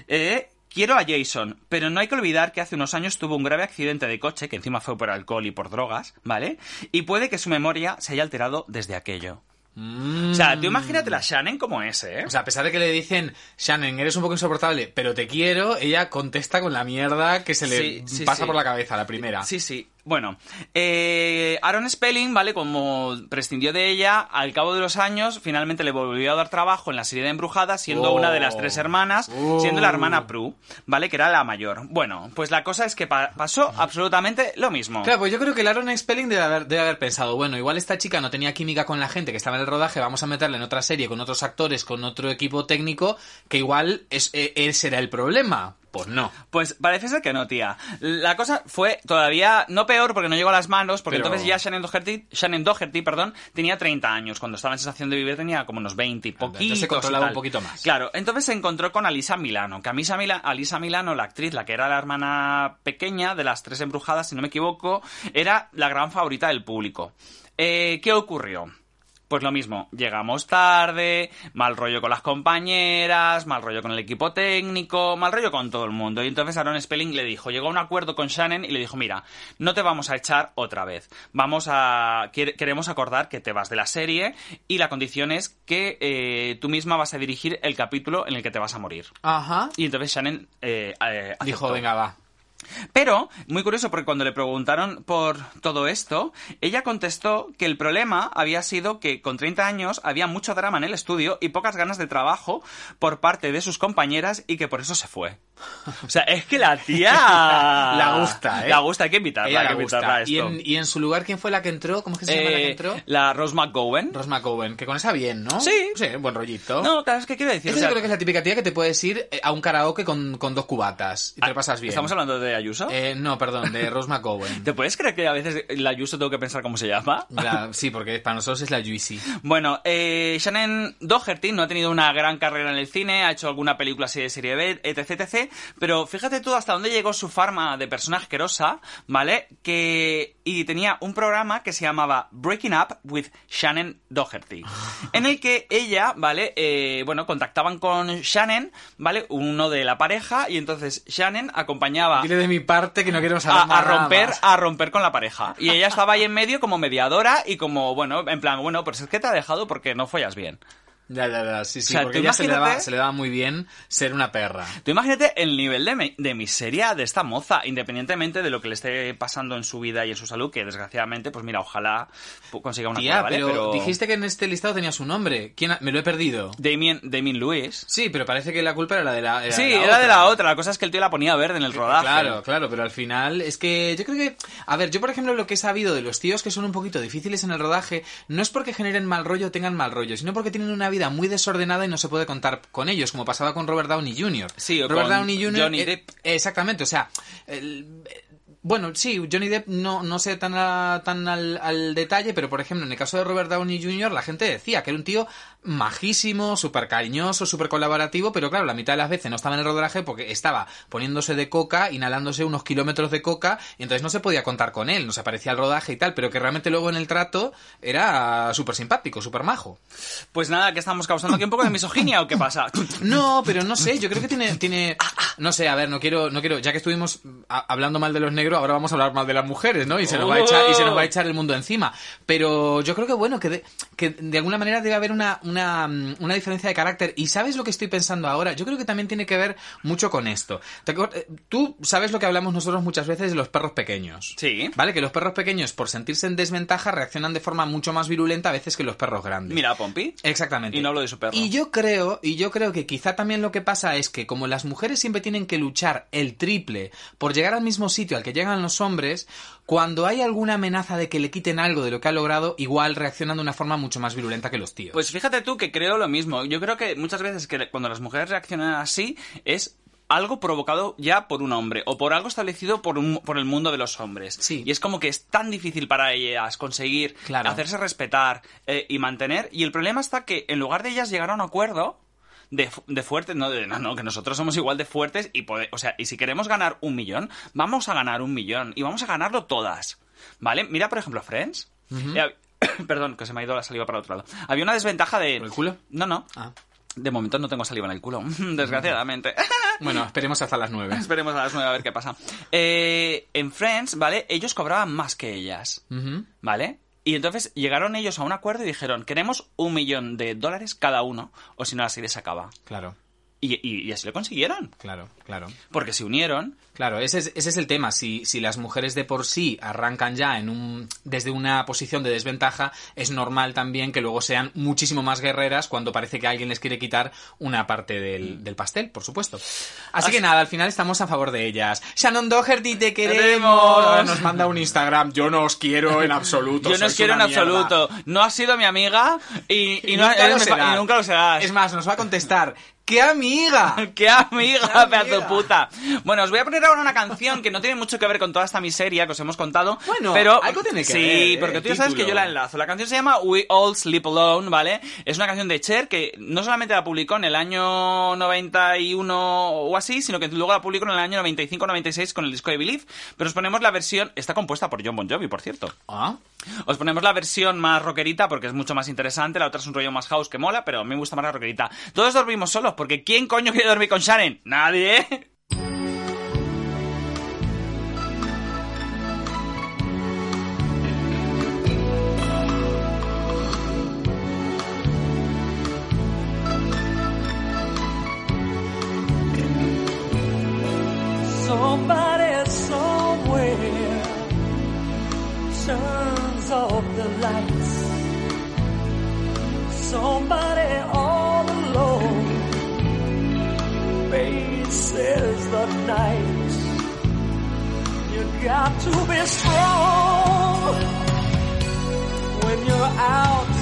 Eh, quiero a Jason, pero no hay que olvidar que hace unos años tuvo un grave accidente de coche, que encima fue por alcohol y por drogas, ¿vale? Y puede que su memoria se haya alterado desde aquello. O sea, tú imagínate la Shannon como ese, ¿eh? O sea, a pesar de que le dicen, Shannon, eres un poco insoportable, pero te quiero, ella contesta con la mierda que se le Sí, sí, pasa sí. por la cabeza, la primera. Sí, sí. Bueno, eh, Aaron Spelling, ¿vale? Como prescindió de ella, al cabo de los años, finalmente le volvió a dar trabajo en la serie de Embrujadas, siendo Oh. una de las tres hermanas, Oh. siendo la hermana Prue, ¿vale? Que era la mayor. Bueno, pues la cosa es que pa- pasó absolutamente lo mismo. Claro, pues yo creo que el Aaron Spelling debe haber, debe haber pensado, bueno, igual esta chica no tenía química con la gente que estaba en el rodaje, vamos a meterla en otra serie con otros actores, con otro equipo técnico, que igual es, eh, ese era el problema. Pues no. Pues parece ser que no, tía. La cosa fue todavía, no peor porque no llegó a las manos, porque Pero- entonces ya Shannon Doherty, Shannon Doherty, perdón, tenía 30 años. Cuando estaba en Sensación de Vivir tenía como unos 20 y entonces poquitos. se y controlaba un poquito más. Claro, entonces se encontró con Alisa Milano, que a Misa Mila- Alisa Milano, la actriz, la que era la hermana pequeña de las tres embrujadas, si no me equivoco, era la gran favorita del público. Eh, ¿Qué ocurrió? Pues lo mismo, llegamos tarde, mal rollo con las compañeras, mal rollo con el equipo técnico, mal rollo con todo el mundo. Y entonces Aaron Spelling le dijo, llegó a un acuerdo con Shannon y le dijo, mira, no te vamos a echar otra vez. Vamos a, queremos acordar que te vas de la serie y la condición es que eh, tú misma vas a dirigir el capítulo en el que te vas a morir. Ajá. Y entonces Shannon eh, eh, Dijo, venga, va. Pero, muy curioso, porque cuando le preguntaron por todo esto, ella contestó que el problema había sido que con 30 años había mucho drama en el estudio y pocas ganas de trabajo por parte de sus compañeras y que por eso se fue. O sea, es que la *laughs* tía... La gusta, ¿eh? La gusta, hay que invitarla, Ella hay la que invitarla a gusta. Y esto. en, y en su lugar, ¿quién fue la que entró? ¿Cómo es que se llama la que Eh, entró? la Rose McGowan. Rose McGowan, que con esa bien, ¿no? Sí. Sí, buen rollito. No, claro, es que quiero decir... Esa o sea, yo creo que es la típica tía que te puedes ir eh, a un karaoke con, con dos cubatas y te ah, lo pasas bien. ¿Estamos hablando de Ayuso? Eh, no, perdón, de Rose McGowan. *laughs* ¿Te puedes creer que a veces la Ayuso tengo que pensar cómo se llama? Ya, *laughs* sí, porque para nosotros es la Juicy. Bueno, eh, Shannon Doherty no ha tenido una gran carrera en el cine, ha hecho alguna película así de serie B, etc, etc. Pero fíjate tú hasta dónde llegó su farma de persona asquerosa, ¿vale? Que... Y tenía un programa que se llamaba Breaking Up with Shannon Doherty. *laughs* En el que ella, ¿vale? Eh, bueno, contactaban con Shannon, ¿vale? Uno de la pareja, y entonces Shannon acompañaba Dile de mi parte que no quiero a, romper más. a romper con la pareja y ella estaba ahí en medio como mediadora y como bueno en plan bueno pues es que te ha dejado porque no follas bien Ya, ya, ya, sí, sí, O sea, porque ella se le, daba, se le daba muy bien ser una perra. Tú imagínate el nivel de, de miseria de esta moza, independientemente de lo que le esté pasando en su vida y en su salud, que desgraciadamente, pues mira, ojalá consiga una Tía, cura, ¿vale? pero, dijiste que en este listado tenía su nombre. ¿Quién ha- Me lo he perdido. Damien, Damien Lewis. Sí, pero parece que la culpa era la de la. sí, era de la otra. La cosa es que el tío la ponía verde en el rodaje. Claro, claro, pero al final es que yo creo que, a ver, yo por ejemplo lo que he sabido de los tíos que son un poquito difíciles en el rodaje no es porque generen mal rollo o tengan mal rollo, sino porque tienen una vida muy desordenada y no se puede contar con ellos, como pasaba con Robert Downey Jr. Sí, o Robert con Downey Jr. Johnny eh, Depp. exactamente, o sea, el- bueno, sí, Johnny Depp no, no sé tan, a- tan al, al detalle, pero por ejemplo, en el caso de Robert Downey Jr., la gente decía que era un tío majísimo, súper cariñoso, súper colaborativo, pero claro, la mitad de las veces no estaba en el rodaje porque estaba poniéndose de coca, inhalándose unos kilómetros de coca, y entonces no se podía contar con él, no se aparecía al rodaje y tal, pero que realmente luego en el trato era súper simpático, súper majo. Pues nada, que estamos causando aquí un poco de misoginia o qué pasa? *coughs* No, pero no sé, yo creo que tiene, tiene, no sé, a ver, no quiero, no quiero, ya que estuvimos a- hablando mal de los negros, ahora vamos a hablar mal de las mujeres, ¿no? Y se nos va a echar, y se nos va a echar el mundo encima. Pero yo creo que bueno, que de, que de alguna manera debe haber una, una, mm, una diferencia de carácter. Y sabes lo que estoy pensando ahora, yo creo que también tiene que ver mucho con esto. ¿Te acuer- eh, Tú sabes lo que hablamos nosotros muchas veces de los perros pequeños. Sí. ¿Vale? Que los perros pequeños, por sentirse en desventaja, reaccionan de forma mucho más virulenta a veces que los perros grandes. Mira, a Pompi. Exactamente. Y no hablo de su perro. Y yo creo, y yo creo que quizá también lo que pasa es que como las mujeres siempre tienen que luchar el triple por llegar al mismo sitio al que llegan los hombres, cuando hay alguna amenaza de que le quiten algo de lo que ha logrado, igual reaccionan de una forma mucho más virulenta que los tíos. Pues fíjate tú que creo lo mismo. Yo creo que muchas veces que cuando las mujeres reaccionan así es algo provocado ya por un hombre o por algo establecido por, un- por el mundo de los hombres. Sí. Y es como que es tan difícil para ellas conseguir Claro. hacerse respetar eh, y mantener. Y el problema está que en lugar de ellas llegar a un acuerdo de, de fuertes, no, de- no, no, que nosotros somos igual de fuertes y pode- o sea, y si queremos ganar un millón, vamos a ganar un millón y vamos a ganarlo todas. ¿Vale? Mira, por ejemplo, Friends. Eh, *coughs* Perdón, que se me ha ido la saliva para otro lado. Había una desventaja de... ¿Por el culo? No, no. Ah. De momento no tengo saliva en el culo, *laughs* desgraciadamente. *laughs* Bueno, esperemos hasta las nueve. Esperemos a las nueve a ver qué pasa. Eh, en Friends, ¿vale? Ellos cobraban más que ellas. ¿vale? Y entonces llegaron ellos a un acuerdo y dijeron, queremos un millón de dólares cada uno, o si no la serie se acaba. Claro, Y, y- y así lo consiguieron, claro, claro. porque se unieron. Claro, ese es, ese es el tema. Si, si las mujeres de por sí arrancan ya en un, desde una posición de desventaja, es normal también que luego sean muchísimo más guerreras cuando parece que alguien les quiere quitar una parte del, del pastel, por supuesto. Así, que nada, al final estamos a favor de ellas. Shannon Doherty, te queremos. Nos manda un Instagram. Yo no os quiero en *laughs* absoluto. Yo no os quiero en una mierda". absoluto. No has sido mi amiga y, y no- nunca, lo y nunca lo serás. Es más, nos va a contestar. *laughs* ¡Qué amiga! ¡Qué amiga, ¡Qué pedazo amiga! puta! Bueno, os voy a poner ahora una canción que no tiene mucho que ver con toda esta miseria que os hemos contado. Bueno, pero algo tiene que sí, ver, ¿eh? porque tú ya sabes que yo la enlazo. La canción se llama We All Sleep Alone, ¿vale? Es una canción de Cher que no solamente la publicó en el año 91 o así, sino que luego la publicó en el año 95-96 con el disco de Believe. Pero os ponemos la versión... Está compuesta por John Bon Jovi, por cierto. Ah, Os ponemos la versión más rockerita porque es mucho más interesante, la otra es un rollo más house que mola, pero a mí me gusta más la rockerita. Todos dormimos solos porque ¿quién coño quiere dormir con Sharon? Nadie. Somebody somewhere turns off the lights. Somebody is the night. You got to be strong when you're out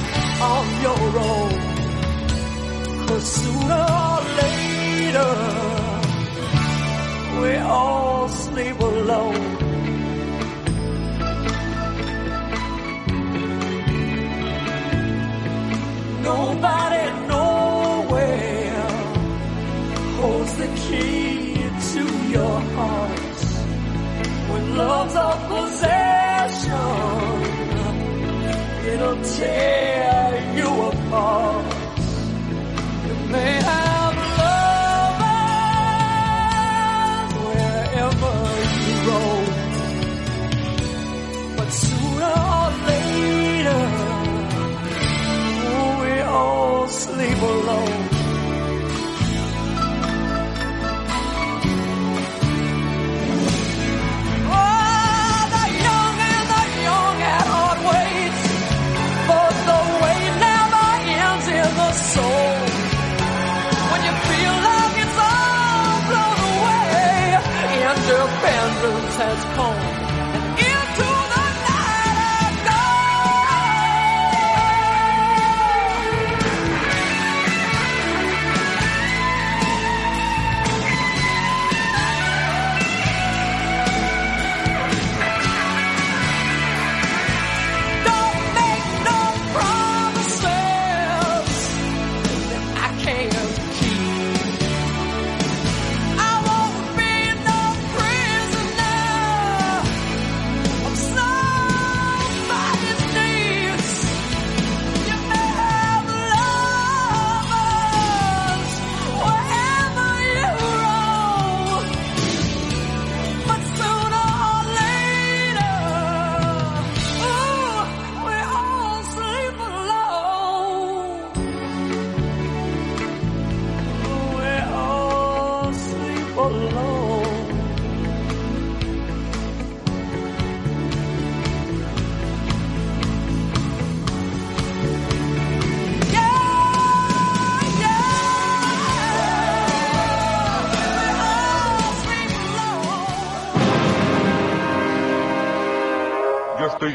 on your own. Cause sooner or later, we all sleep alone. Your heart. When love's a possession, it'll tear you apart.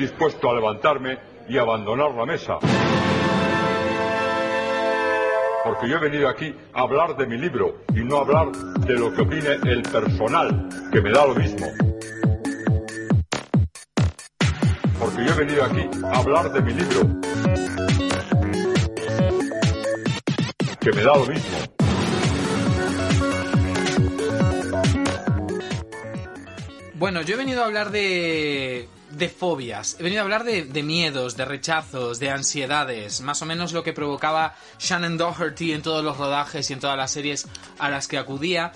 Dispuesto a levantarme y abandonar la mesa. Porque yo he venido aquí a hablar de mi libro y no a hablar de lo que opine el personal, que me da lo mismo. Porque yo he venido aquí a hablar de mi libro, que me da lo mismo. Bueno, yo he venido a hablar de, de fobias, he venido a hablar de, miedos, de rechazos, de ansiedades, más o menos lo que provocaba Shannon Doherty en todos los rodajes y en todas las series a las que acudía.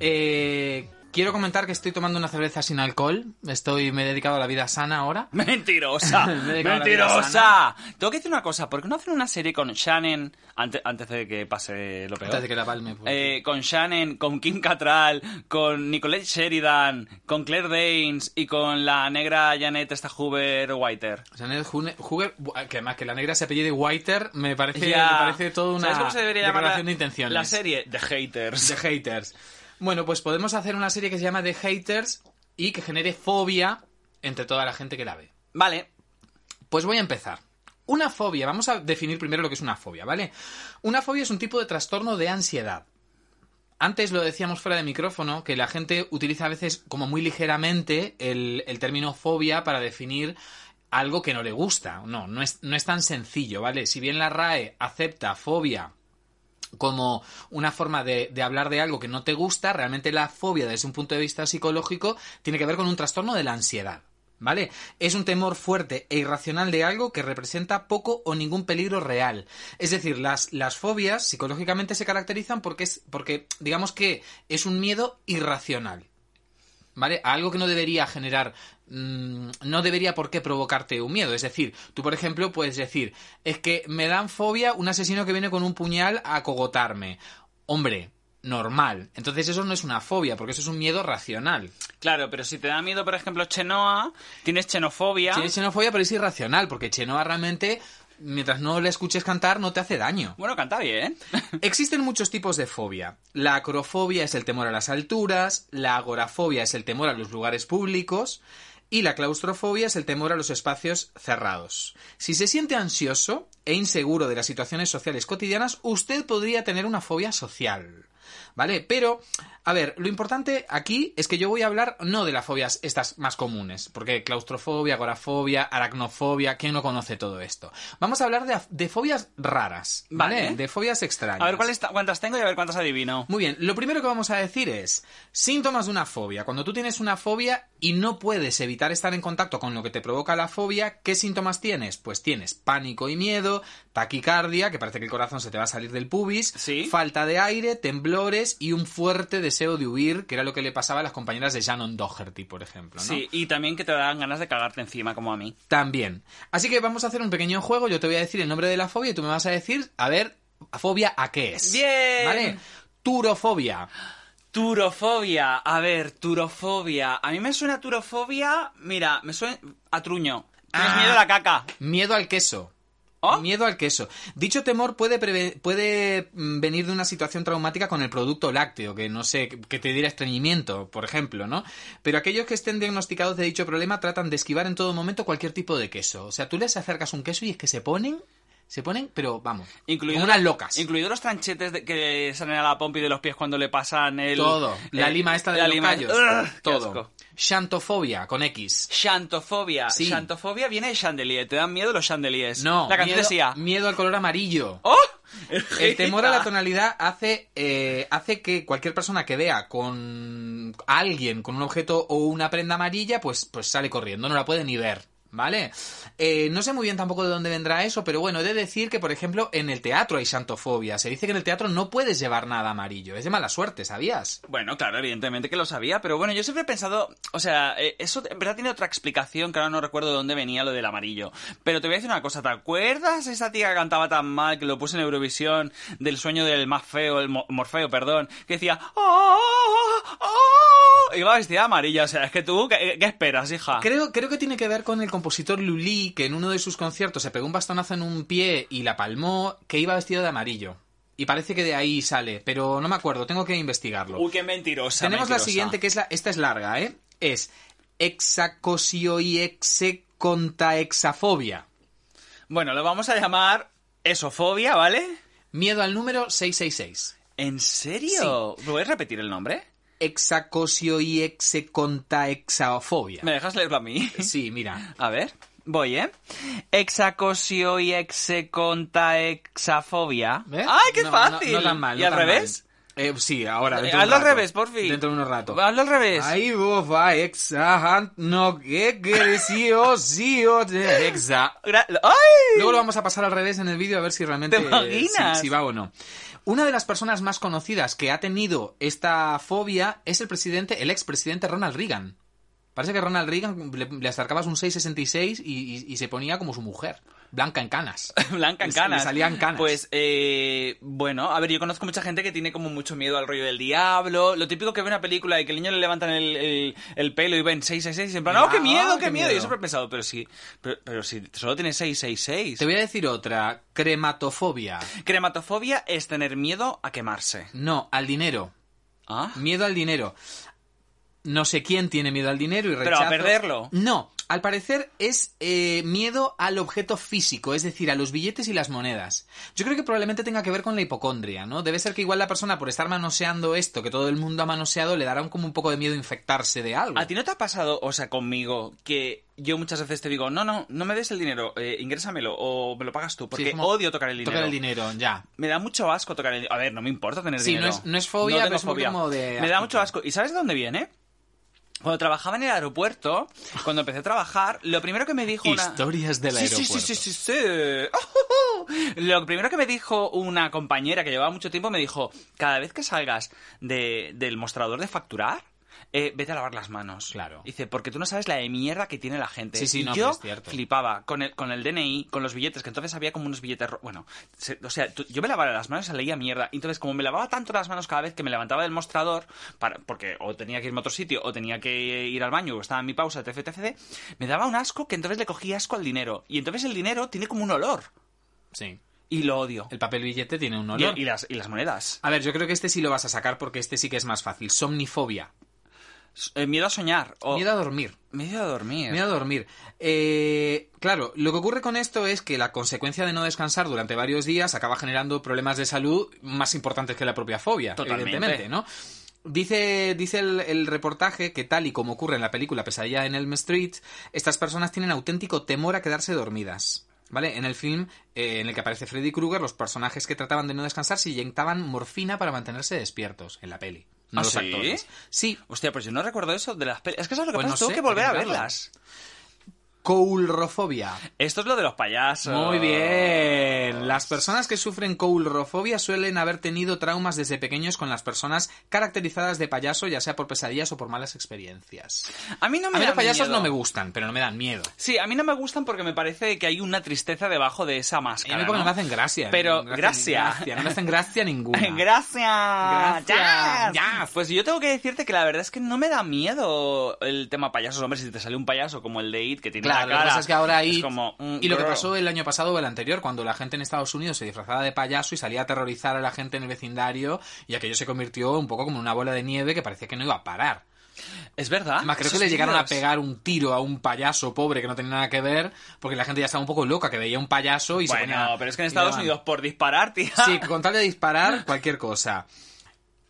Eh, quiero comentar que estoy tomando una cerveza sin alcohol, estoy, me he dedicado a la vida sana ahora. *laughs* Mentirosa, *laughs* mentirosa. Tengo que decir una cosa, ¿por qué no hacen una serie con Shannon antes, antes de que pase lo peor? Antes de que la palme. pues. Eh, con Shannon, con Kim Cattrall, con Nicolette Sheridan, con Claire Danes y con la negra Janet esta Hoover Whiter. Janet Hoover, bu- que además que la negra se apellide Whiter, me parece, Ya. me parece toda una ¿Sabes cómo se debería llamar declaración la, de intenciones. la serie? The Haters. The Haters. Bueno, pues podemos hacer una serie que se llama The Haters y que genere fobia entre toda la gente que la ve. Vale. Pues voy a empezar. Una fobia, vamos a definir primero lo que es una fobia, ¿vale? Una fobia es un tipo de trastorno de ansiedad. Antes lo decíamos fuera de micrófono, que la gente utiliza a veces como muy ligeramente el, el término fobia para definir algo que no le gusta. No, no es, no es tan sencillo, ¿vale? Si bien la RAE acepta fobia como una forma de, hablar de algo que no te gusta, realmente la fobia desde un punto de vista psicológico tiene que ver con un trastorno de la ansiedad. ¿Vale? Es un temor fuerte e irracional de algo que representa poco o ningún peligro real. Es decir, las, las fobias psicológicamente se caracterizan porque, es, porque digamos que es un miedo irracional. ¿Vale? Algo que no debería generar. mm, no debería por qué provocarte un miedo. Es decir, tú, por ejemplo, puedes decir: Es que me dan fobia un asesino que viene con un puñal a cogotarme. Hombre, normal. Entonces, eso no es una fobia, porque eso es un miedo racional. Claro, pero si te da miedo, por ejemplo, Chenoa, tienes xenofobia. Tienes xenofobia, pero es irracional, porque Chenoa realmente mientras no le escuches cantar, no te hace daño. Bueno, canta bien. *laughs* Existen muchos tipos de fobia. La acrofobia es el temor a las alturas, la agorafobia es el temor a los lugares públicos y la claustrofobia es el temor a los espacios cerrados. Si se siente ansioso e inseguro de las situaciones sociales cotidianas, usted podría tener una fobia social. ¿Vale? Pero, a ver, lo importante aquí es que yo voy a hablar no de las fobias estas más comunes, porque claustrofobia, agorafobia, aracnofobia, ¿quién no conoce todo esto? Vamos a hablar de, de fobias raras, ¿vale? Vale. De fobias extrañas. A ver ¿cuáles ta- cuántas tengo y a ver cuántas adivino. Muy bien, lo primero que vamos a decir es síntomas de una fobia. Cuando tú tienes una fobia y no puedes evitar estar en contacto con lo que te provoca la fobia, ¿qué síntomas tienes? Pues tienes pánico y miedo, taquicardia, que parece que el corazón se te va a salir del pubis, Sí. falta de aire, temblores y un fuerte deseo de huir, que era lo que le pasaba a las compañeras de Shannon Doherty, por ejemplo. ¿no? Sí, y también que te dan ganas de cagarte encima, como a mí. También. Así que vamos a hacer un pequeño juego. Yo te voy a decir el nombre de la fobia y tú me vas a decir, a ver, ¿fobia a qué es? Bien. ¿Vale? Turofobia. Turofobia. A ver, turofobia. A mí me suena turofobia. Mira, me suena a truño. Tienes Ah. miedo a la caca. Miedo al queso. ¿Oh? Miedo al queso. Dicho temor puede, puede mm, venir de una situación traumática con el producto lácteo, que no sé, que te diera estreñimiento, por ejemplo, ¿no? Pero aquellos que estén diagnosticados de dicho problema tratan de esquivar en todo momento cualquier tipo de queso. O sea, tú les acercas un queso y es que se ponen, se ponen, pero vamos, Incluido, como unas locas. Incluidos los tranchetes de- que salen a la pompi de los pies cuando le pasan el... todo. La el- lima esta de la los lima- todo. asco. Xantofobia, con X. Xantofobia. Sí. Xantofobia viene de chandelier. ¿Te dan miedo los chandeliers? No, La canción miedo, decía... miedo al color amarillo. ¡Oh! El *laughs* temor a la tonalidad hace, eh, hace que cualquier persona que vea con alguien con un objeto o una prenda amarilla, pues, pues sale corriendo, no la puede ni ver. ¿Vale? Eh, no sé muy bien tampoco de dónde vendrá eso, pero bueno, he de decir que, por ejemplo, en el teatro hay xantofobia. Se dice que en el teatro no puedes llevar nada amarillo. Es de mala suerte, ¿sabías? Bueno, claro, evidentemente que lo sabía, pero bueno, yo siempre he pensado, o sea, eh, eso en verdad tiene otra explicación que ahora no recuerdo de dónde venía lo del amarillo. Pero te voy a decir una cosa, ¿te acuerdas esa tía que cantaba tan mal, que lo puse en Eurovisión, del sueño del más feo, el Mo- Morfeo, perdón, que decía, ¡Oh! ¡Oh! Iba vestida amarilla, o sea, es que tú, ¿qué, qué esperas, hija? Creo, creo que tiene que ver con el compositor Lully, que en uno de sus conciertos se pegó un bastonazo en un pie y la palmó, que iba vestido de amarillo. Y parece que de ahí sale, pero no me acuerdo, tengo que investigarlo. Uy, qué mentirosa. Tenemos la siguiente, que es la. Esta es larga, ¿eh? Es hexacosioiexecontaexafobia. Bueno, lo vamos a llamar esofobia, ¿vale? Miedo al número 666. ¿En serio? ¿Puedes repetir el nombre? Hexacosioiexecontaexafobia. ¿Me dejas leerlo a mí? Sí, mira. A ver, voy, ¿eh? Hexacosio y execontaexafobia. ¿Ves? ¡Ay, qué No, fácil! No, no tan mal. ¿Y al tan revés? mal. Eh, sí, ahora. Eh, un hazlo al revés, por fin. Dentro de unos rato. Hazlo al revés. Ahí vos va, exa, no, que creció, sí, o exa. Luego lo vamos a pasar al revés en el vídeo a ver si realmente ¿Te imaginas? si, si va o no. Una de las personas más conocidas que ha tenido esta fobia es el presidente, el expresidente Ronald Reagan. Parece que Ronald Reagan le, le acercabas un 666 y, y- y se ponía como su mujer, blanca en canas. *laughs* Blanca en canas. le salían canas. Pues, eh, bueno, a ver, yo conozco mucha gente que tiene como mucho miedo al rollo del diablo. Lo típico que ve una película y que el niño le levantan el, el- el pelo y ven 666 y en plan, ¡oh, qué Ah, miedo, qué, qué miedo! Y miedo. yo siempre he pensado, pero si, pero, pero si solo tiene 666. Te voy a decir otra, crematofobia. Crematofobia es tener miedo a quemarse. No, al dinero. ¿Ah? Miedo al dinero. No sé quién tiene miedo al dinero y Pero rechazo. a perderlo. No, al parecer es eh, miedo al objeto físico, es decir, a los billetes y las monedas. Yo creo que probablemente tenga que ver con la hipocondria, ¿no? Debe ser que igual la persona por estar manoseando esto que todo el mundo ha manoseado le dará un- como un poco de miedo infectarse de algo. ¿A ti no te ha pasado, o sea, conmigo, que yo muchas veces te digo, no, no, no me des el dinero, eh, ingrésamelo o me lo pagas tú, porque Sí, odio tocar el dinero. Tocar el dinero, ya. Me da mucho asco tocar el dinero. A ver, no me importa tener Sí, no dinero. es- no es fobia, tengo pero es muy como de Me da mucho asco. ¿Y sabes de dónde viene? Cuando trabajaba en el aeropuerto, cuando empecé a trabajar, lo primero que me dijo una... Historias del Sí, sí, aeropuerto. Sí, sí, sí, sí. *laughs* Lo primero que me dijo una compañera que llevaba mucho tiempo me dijo, cada vez que salgas de- del mostrador de facturar, eh, vete a lavar las manos. Claro. Dice, porque tú no sabes la de mierda que tiene la gente. Sí, sí, Y no, yo pero es cierto. flipaba con el, con el DNI, con los billetes, que entonces había como unos billetes... Bueno, se- o sea, tú- yo me lavaba las manos y se leía mierda. Entonces, como me lavaba tanto las manos cada vez que me levantaba del mostrador, para, porque o tenía que irme a otro sitio, o tenía que ir al baño, o estaba en mi pausa, etc, etc, me daba un asco que entonces le cogía asco al dinero. Y entonces el dinero tiene como un olor. Sí. Y lo odio. El papel billete tiene un Y, olor. y las, y las monedas. A ver, yo creo que este sí lo vas a sacar porque este sí que es más fácil. Somnifobia. Eh, miedo a soñar. O... Miedo a dormir. Miedo a dormir. Miedo a dormir. Eh, claro, lo que ocurre con esto es que la consecuencia de no descansar durante varios días acaba generando problemas de salud más importantes que la propia fobia, Totalmente. evidentemente, ¿no? Dice, dice el, el reportaje que tal y como ocurre en la película Pesadilla en Elm Street, estas personas tienen auténtico temor a quedarse dormidas. ¿Vale? En el film eh, en el que aparece Freddy Krueger, los personajes que trataban de no descansar se inyectaban morfina para mantenerse despiertos en la peli. No ¿Ah, los sí? actores. Sí, Hostia, pues yo no recuerdo eso de las pelis. Es que eso es lo que Pues pasa, no tengo sé, que volver a verlas. Coulrofobia. Esto es lo de los payasos. Muy bien. Las personas que sufren coulrofobia suelen haber tenido traumas desde pequeños con las personas caracterizadas de payaso, ya sea por pesadillas o por malas experiencias. A mí no me A mí los payasos miedo. no me gustan, pero no me dan miedo. Sí, a mí no me gustan porque me parece que hay una tristeza debajo de esa A máscara. mí porque ¿no? no me hacen gracia. Pero, gracia. gracia, No me hacen gracia ninguna. *laughs* Gracias. Gracias. Ya. Ya. Pues yo tengo que decirte que la verdad es que no me da miedo el tema payasos. Hombre, si te sale un payaso como el de It que tiene Lo que pasa es que ahora ahí... como, mm, y lo que pasó el año pasado o el anterior, cuando la gente en Estados Unidos se disfrazaba de payaso y salía a aterrorizar a la gente en el vecindario, y aquello se convirtió un poco como una bola de nieve que parecía que no iba a parar. Es verdad. Además, creo que le llegaron a pegar un tiro a un payaso pobre que no tenía nada que ver, porque la gente ya estaba un poco loca, que veía un payaso y se Bueno, ponía... pero es que en Estados Unidos por disparar, tía. Sí, con tal de disparar, cualquier cosa.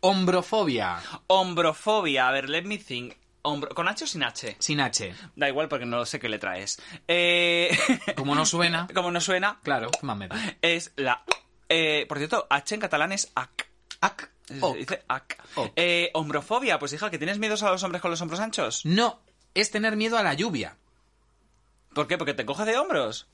Hombrofobia, Hombrofobia. A ver, let me think. Hombro... ¿Con H o sin H? sin H. Da igual porque no sé qué letra es. Eh... *laughs* Como no suena, Como no suena, claro, ¿qué más me da? es la... Eh, por cierto, H en catalán es AC. Ac, oc. dice AC. Oc. Eh, hombrofobia, pues hija, ¿que tienes miedos a los hombres con los hombros anchos? No, es tener miedo a la lluvia. ¿Por qué? ¿Porque te coge de hombros?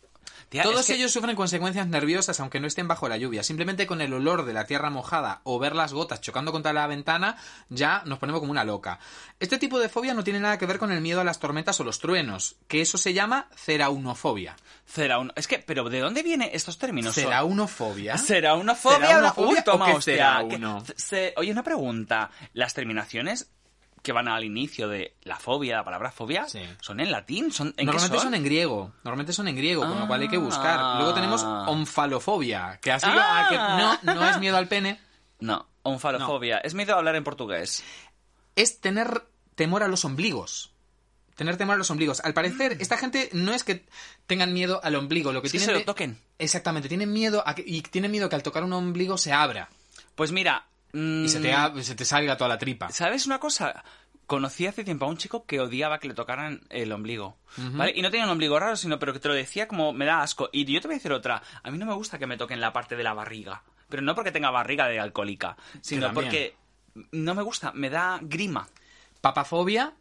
Tía, Todos que- ellos sufren consecuencias nerviosas aunque no estén bajo la lluvia. Simplemente con el olor de la tierra mojada o ver las gotas chocando contra la ventana ya nos ponemos como una loca. Este tipo de fobia no tiene nada que ver con el miedo a las tormentas o los truenos, que eso se llama ceraunofobia. Ceraun- Es que, pero ¿de dónde vienen estos términos? ¿Ceraunofobia? ¿Ceraunofobia? ¿Ceraunofobia Uy, toma, o qué hostia. Que- se- Oye, una pregunta. ¿Las terminaciones que van al inicio de la fobia, la palabra fobia, Sí. son en latín? ¿Son, ¿En Normalmente son? son en griego, normalmente son en griego, con lo cual hay que Ah. buscar. Luego tenemos onfalofobia, que Ah. a que no, no es miedo al pene, No, onfalofobia. Es miedo a hablar en portugués. es tener temor a los ombligos. Tener temor a los ombligos. Al parecer, esta gente no es que tengan miedo al ombligo, lo que Es que se lo toquen. Exactamente, tienen miedo a que, y tienen miedo que al tocar un ombligo se abra Pues mira... mm, y se te, ab- se te salga toda la tripa. ¿Sabes una cosa? Conocí hace tiempo a un chico que odiaba que le tocaran el ombligo. ¿Vale? Y no tenía un ombligo raro, sino pero que te lo decía como me da asco. Y yo te voy a decir otra. A mí no me gusta que me toquen la parte de la barriga. Pero no porque tenga barriga de alcohólica, sino porque no me gusta, me da grima. Papafobia,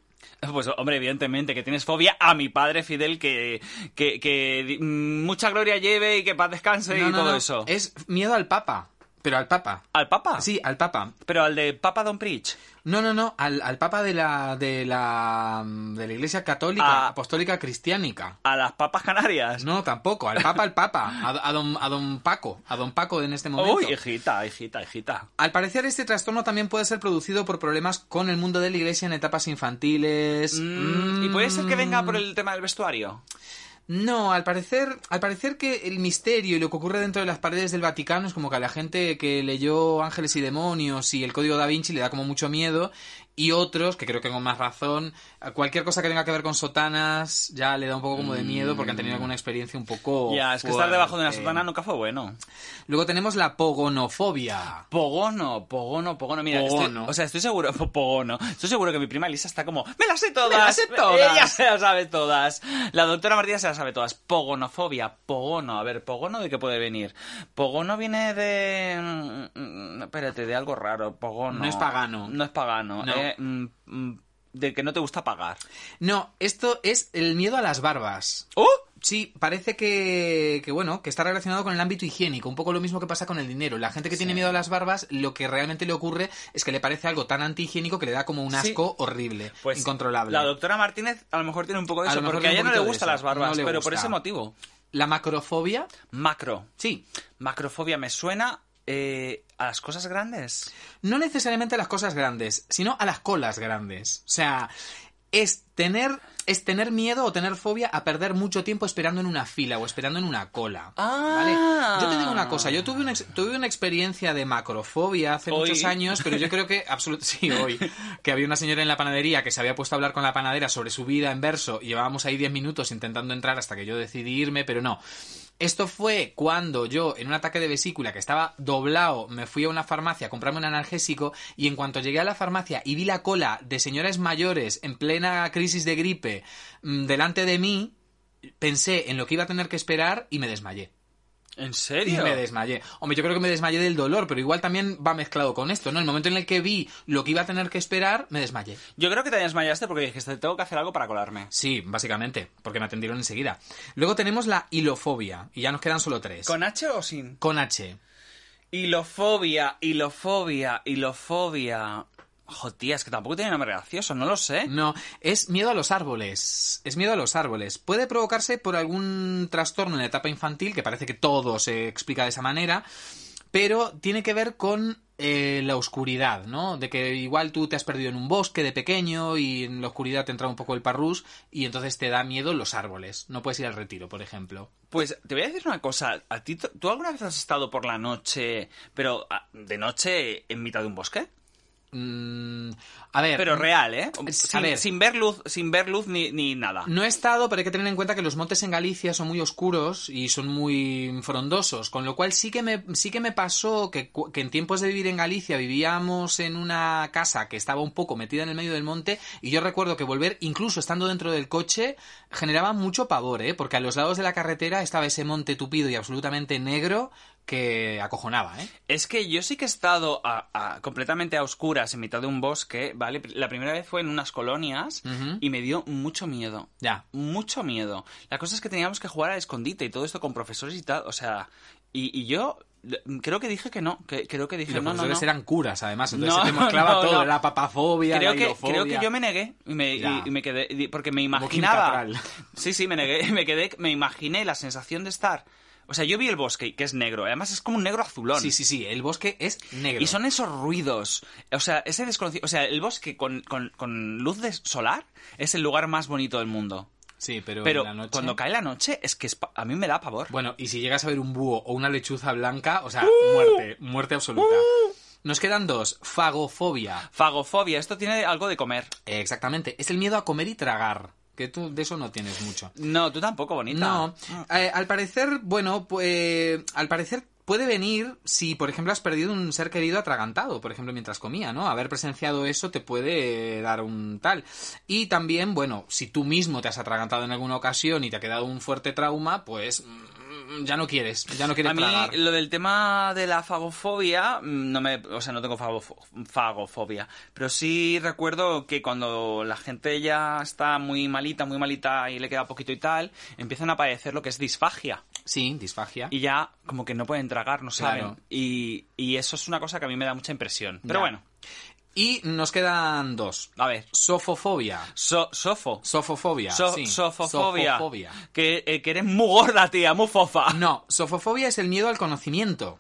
Pues hombre, evidentemente que tienes fobia a mi padre Fidel, que, que, que mm, mucha gloria lleve y que paz descanse no, y no, todo no, eso. es miedo al papa, pero al papa. ¿Al Papa? Sí, al papa. Pero al de Papa Don Preach. No, no, no, al, al papa de la, de la de la Iglesia Católica, Ah. Apostólica Cristiánica. A las papas canarias. No, tampoco, al papa, al papa, a, a don, a don Paco, a don Paco en este momento. Uy, hijita, hijita, hijita. Al parecer este trastorno también puede ser producido por problemas con el mundo de la iglesia en etapas infantiles. Mm, ¿Y puede ser que venga por Mm, el tema del vestuario? No, al parecer, al parecer que el misterio y lo que ocurre dentro de las paredes del Vaticano es como que a la gente que leyó Ángeles y Demonios y el Código da Vinci le da como mucho miedo y otros, que creo que con más razón, cualquier cosa que tenga que ver con sotanas ya le da un poco como de miedo porque han tenido alguna experiencia un poco ya, es que estar debajo de una sotana nunca fue bueno. Luego tenemos la pogonofobia. Pogono, pogono, pogono. Mira, Pogono. estoy- o sea, estoy seguro, *laughs* pogono. Estoy seguro que mi prima Elisa está como, me las sé todas. Me las sé todas". Ella se las sabe todas. La doctora Martínez se las sabe todas. Pogonofobia, pogono. A ver, pogono de qué puede venir. Pogono viene de, mm, mm, espérate, de algo raro. Pogono. No es pagano. No es pagano. No. eh, mm, mm, de que no te gusta pagar. No, esto es el miedo a las barbas. ¡Oh! Sí, parece que, que, bueno, que está relacionado con el ámbito higiénico, un poco lo mismo que pasa con el dinero. La gente que tiene miedo a las barbas, lo que realmente le ocurre es que le parece algo tan antihigiénico que le da como un Sí. asco horrible, Pues incontrolable. La doctora Martínez a lo mejor tiene un poco de eso, porque a ella no le gustan las barbas, no pero por ese motivo. La macrofobia, Macro. sí, Macrofobia me suena eh, a las cosas grandes. no necesariamente a las cosas grandes, sino a las colas grandes. O sea, es tener, es tener miedo o tener fobia a perder mucho tiempo esperando en una fila o esperando en una cola. Ah. ¿vale? Yo te digo una cosa, yo tuve una, tuve una experiencia de macrofobia hace Hoy. muchos años, pero yo creo que absolut *laughs* sí, hoy, que había una señora en la panadería que se había puesto a hablar con la panadera sobre su vida en verso y llevábamos ahí 10 minutos intentando entrar hasta que yo decidí irme, pero no. Esto fue cuando yo, en un ataque de vesícula que estaba doblado, me fui a una farmacia a comprarme un analgésico y en cuanto llegué a la farmacia y vi la cola de señores mayores en plena crisis de gripe mm, delante de mí, pensé en lo que iba a tener que esperar y me desmayé. ¿En Y serio? me desmayé. Hombre, yo creo que me desmayé del dolor, pero igual también va mezclado con esto, ¿no? El momento en el que vi lo que iba a tener que esperar, me desmayé. Yo creo que te desmayaste porque dijiste, tengo que hacer algo para colarme. Sí, básicamente, porque me atendieron enseguida. Luego tenemos la hilofobia, y ya nos quedan solo tres. ¿Con H o sin? Con H. Hilofobia, hilofobia, hilofobia. Jo, tía, es que tampoco tiene nombre gracioso, no lo sé. No, es miedo a los árboles. Es miedo a los árboles. Puede provocarse por algún trastorno en la etapa infantil, que parece que todo se explica de esa manera, pero tiene que ver con eh, la oscuridad, ¿no? De que igual tú te has perdido en un bosque de pequeño y en la oscuridad te entra un poco el parrús y entonces te da miedo los árboles. No puedes ir al retiro, por ejemplo. Pues te voy a decir una cosa. ¿A ti, ¿Tú alguna vez has estado por la noche, pero ah, de noche en mitad de un bosque? Mm, a ver. Pero real, ¿eh? Sin, ver. sin ver luz, sin ver luz ni, ni nada. No he estado, pero hay que tener en cuenta que los montes en Galicia son muy oscuros y son muy frondosos, con lo cual sí que me, sí que me pasó que, que en tiempos de vivir en Galicia vivíamos en una casa que estaba un poco metida en el medio del monte y yo recuerdo que volver, incluso estando dentro del coche, generaba mucho pavor, ¿eh? porque a los lados de la carretera estaba ese monte tupido y absolutamente negro que acojonaba, ¿eh? Es que yo sí que he estado a- a- completamente a oscuras en mitad de un bosque, ¿vale? La primera vez fue en unas colonias y me dio mucho miedo. Ya. Mucho miedo. La cosa es que teníamos que jugar al escondite y todo esto con profesores y tal. O sea, y, y yo creo que dije que no. Que, creo que Y dije los no, no, profesores no. eran curas, además, entonces No, se te *laughs* mezclaba no, todo, la papafobia, Creo la que, creo que yo me negué y me, y- y me quedé y- porque me imaginaba sí sí me negué me quedé me imaginé la sensación de estar o sea yo vi el bosque que es negro además es como un negro azulón Sí, sí, sí, el bosque es negro. y son esos ruidos. O sea, ese desconocido. O sea, el bosque con, con- con luz de solar es el lugar más bonito del mundo. Sí, pero, Pero en la noche... cuando cae la noche, es que es pa- a mí me da pavor. Bueno, y si llegas a ver un búho o una lechuza blanca, o sea, ¡Uh! muerte, muerte absoluta. Nos quedan dos. Fagofobia. Fagofobia, esto tiene algo de comer. Exactamente, es el miedo a comer y tragar. Que tú de eso no tienes mucho. No, tú tampoco, bonita. No, eh, al parecer, bueno, pues al parecer puede venir si, por ejemplo, has perdido un ser querido atragantado, por ejemplo, mientras comía, ¿no? Haber presenciado eso te puede dar un tal. Y también, bueno, si tú mismo te has atragantado en alguna ocasión y te ha quedado un fuerte trauma, pues mm, ya no quieres, ya no quieres A mí tragar. lo del tema de la fagofobia, mm, no me, o sea, no tengo fagofo- fagofobia, pero sí recuerdo que cuando la gente ya está muy malita, muy malita y le queda poquito y tal, empiezan a aparecer lo que es disfagia. Sí, disfagia. y ya como que no pueden tragar, no saben. Claro. Y, y eso es una cosa que a mí me da mucha impresión. Pero Ya. bueno, Y nos quedan dos. a ver. Sofofobia. So- sofo. Sofofobia. So- sí. sofofobia. Sofofobia. Que, eh, que eres muy gorda, tía, muy fofa. No, sofofobia es el miedo al conocimiento.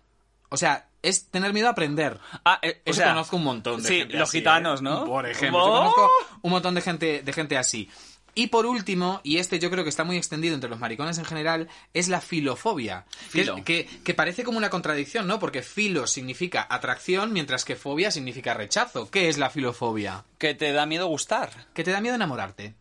O sea, es tener miedo a aprender. Ah, eh, o Eso sea, conozco un montón de sí, gente los así, gitanos, ¿eh? ¿no? Por ejemplo, ¡Oh! yo conozco un montón de gente, de gente así. Y por último, y este yo creo que está muy extendido entre los maricones en general, es la filofobia. Que, que parece como una contradicción, ¿no? Porque filo significa atracción, mientras que fobia significa rechazo. ¿Qué es la filofobia? Que te da miedo gustar. que te da miedo enamorarte.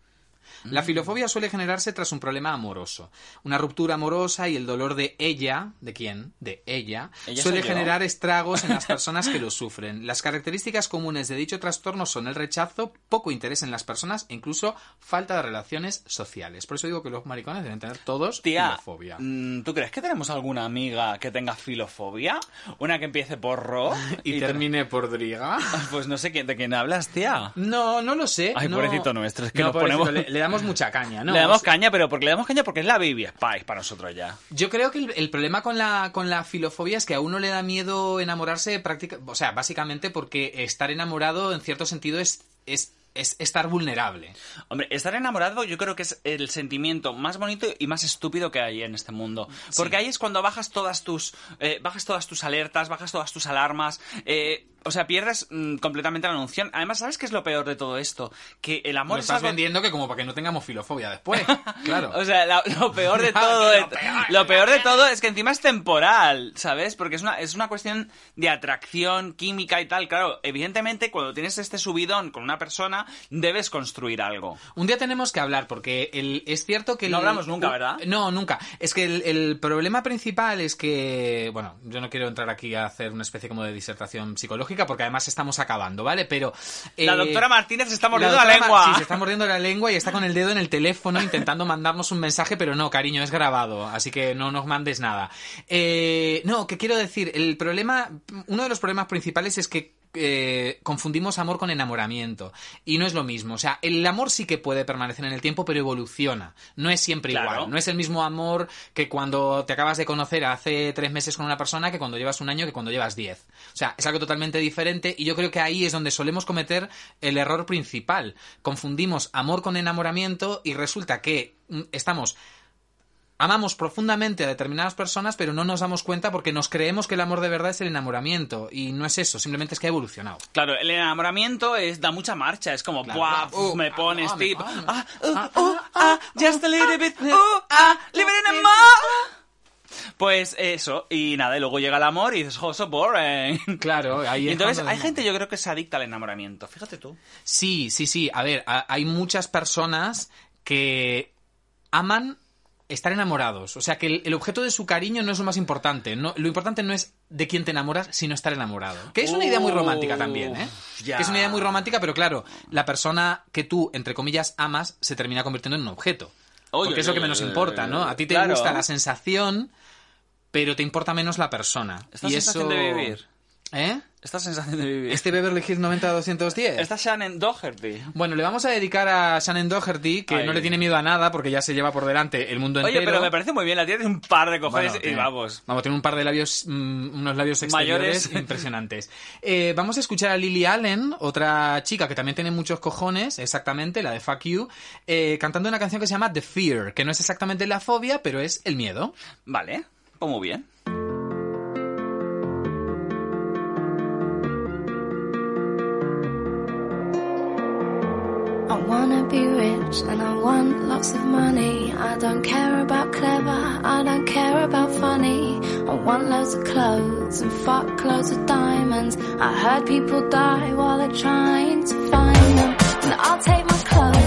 La Mm. filofobia suele generarse tras un problema amoroso. Una ruptura amorosa y el dolor de ella, ¿de quién? De ella, ¿Ella suele generar estragos en las *laughs* personas que lo sufren. Las características comunes de dicho trastorno son el rechazo, poco interés en las personas e incluso falta de relaciones sociales. Por eso digo que los maricones deben tener todos Tía, filofobia. mm, ¿tú crees que tenemos alguna amiga que tenga filofobia? Una que empiece por ro *laughs* Y, te- termine por driga. *laughs* Pues no sé de quién hablas, tía. No, no lo sé. Ay, no- pobrecito nuestro, es que no, nos ponemos- Le, le damos mucha caña, ¿no? le damos caña, pero porque le damos caña porque es la Biblia Spice para nosotros ya. Yo creo que el, el problema con la, con la filofobia es que a uno le da miedo enamorarse práctica, o sea, básicamente porque estar enamorado en cierto sentido es, es, es estar vulnerable. Hombre, estar enamorado yo creo que es el sentimiento más bonito y más estúpido que hay en este mundo. Porque ahí es cuando bajas todas tus, eh, bajas todas tus alertas, bajas todas tus alarmas, eh, o sea, pierdes mm, completamente la noción. Además, ¿sabes qué es lo peor de todo esto? Que el Lo amor es estás algo... vendiendo que como para que no tengamos filofobia después. *laughs* Claro. O sea, la- lo peor de *laughs* todo, de- lo peor, lo de todo es que encima es temporal, ¿sabes? Porque es una, es una cuestión de atracción química y tal. Claro, evidentemente cuando tienes este subidón con una persona, debes construir algo. Un día tenemos que hablar, porque el, es cierto que... el- No hablamos nunca, ¿verdad? No, nunca. Es que el, el problema principal es que... Bueno, yo no quiero entrar aquí a hacer una especie como de disertación psicológica, porque además estamos acabando, ¿vale? Pero... La eh, doctora Martínez se está mordiendo la, lengua. Sí, se está mordiendo la lengua y está con el dedo en el teléfono intentando mandarnos un mensaje, pero no, cariño, es grabado, así que no nos mandes nada. Eh, no, que quiero decir, el problema, uno de los problemas principales es que eh, confundimos amor con enamoramiento y no es lo mismo. O sea, el amor sí que puede permanecer en el tiempo, pero evoluciona. No es siempre Claro. igual. No es el mismo amor que cuando te acabas de conocer hace tres meses con una persona que cuando llevas un año que cuando llevas diez. O sea, es algo totalmente diferente y yo creo que ahí es donde solemos cometer el error principal. Confundimos amor con enamoramiento y resulta que mm, estamos amamos profundamente a determinadas personas, pero no nos damos cuenta porque nos creemos que el amor de verdad es el enamoramiento. Y no es eso, simplemente es que ha evolucionado. Claro, el enamoramiento es da mucha marcha, es como, Claro, ¡buah! Uh, me ah, pones ah, tip. Ah, uh, Ah, ah, ah, just a little bit. Uh, ah, living in a mo- Pues eso, y nada, y luego llega el amor y dices, oh, so boring. Claro, ahí es entonces hay gente, yo creo que se adicta al enamoramiento. Fíjate tú. Sí, sí, sí. A ver, a- hay muchas personas que aman estar enamorados. O sea, que el, el objeto de su cariño no es lo más importante. No, lo importante no es de quién te enamoras, sino estar enamorado. Que es una idea muy romántica también, ¿eh? Que es una idea muy romántica, pero claro, la persona que tú, entre comillas, amas, se termina convirtiendo en un objeto. Oye, Porque es lo que menos importa, ¿no? A ti te claro. gusta la sensación, pero te importa menos la persona. Esta y sensación eso... de vivir. ¿Eh? Esta sensación de vivir. Este Beverly Hills 90-210. Esta Shannon Doherty. Bueno, le vamos a dedicar a Shannon Doherty, que Ay. no le tiene miedo a nada porque ya se lleva por delante el mundo Oye, entero. pero me parece muy bien, la tienes un par de cojones Bueno, y tiene- vamos. Vamos, tiene un par de labios, mm, unos labios exteriores Mayores. *laughs* impresionantes. Eh, vamos a escuchar a Lily Allen, otra chica que también tiene muchos cojones, exactamente, la de Fuck You, eh, cantando una canción que se llama The Fear, que no es exactamente la fobia, pero es el miedo. Vale, pues muy bien. Rich and I want lots of money. I don't care about clever, I don't care about funny. I want loads of clothes and fuck loads of diamonds. I heard people die while they're trying to find them. And I'll take my clothes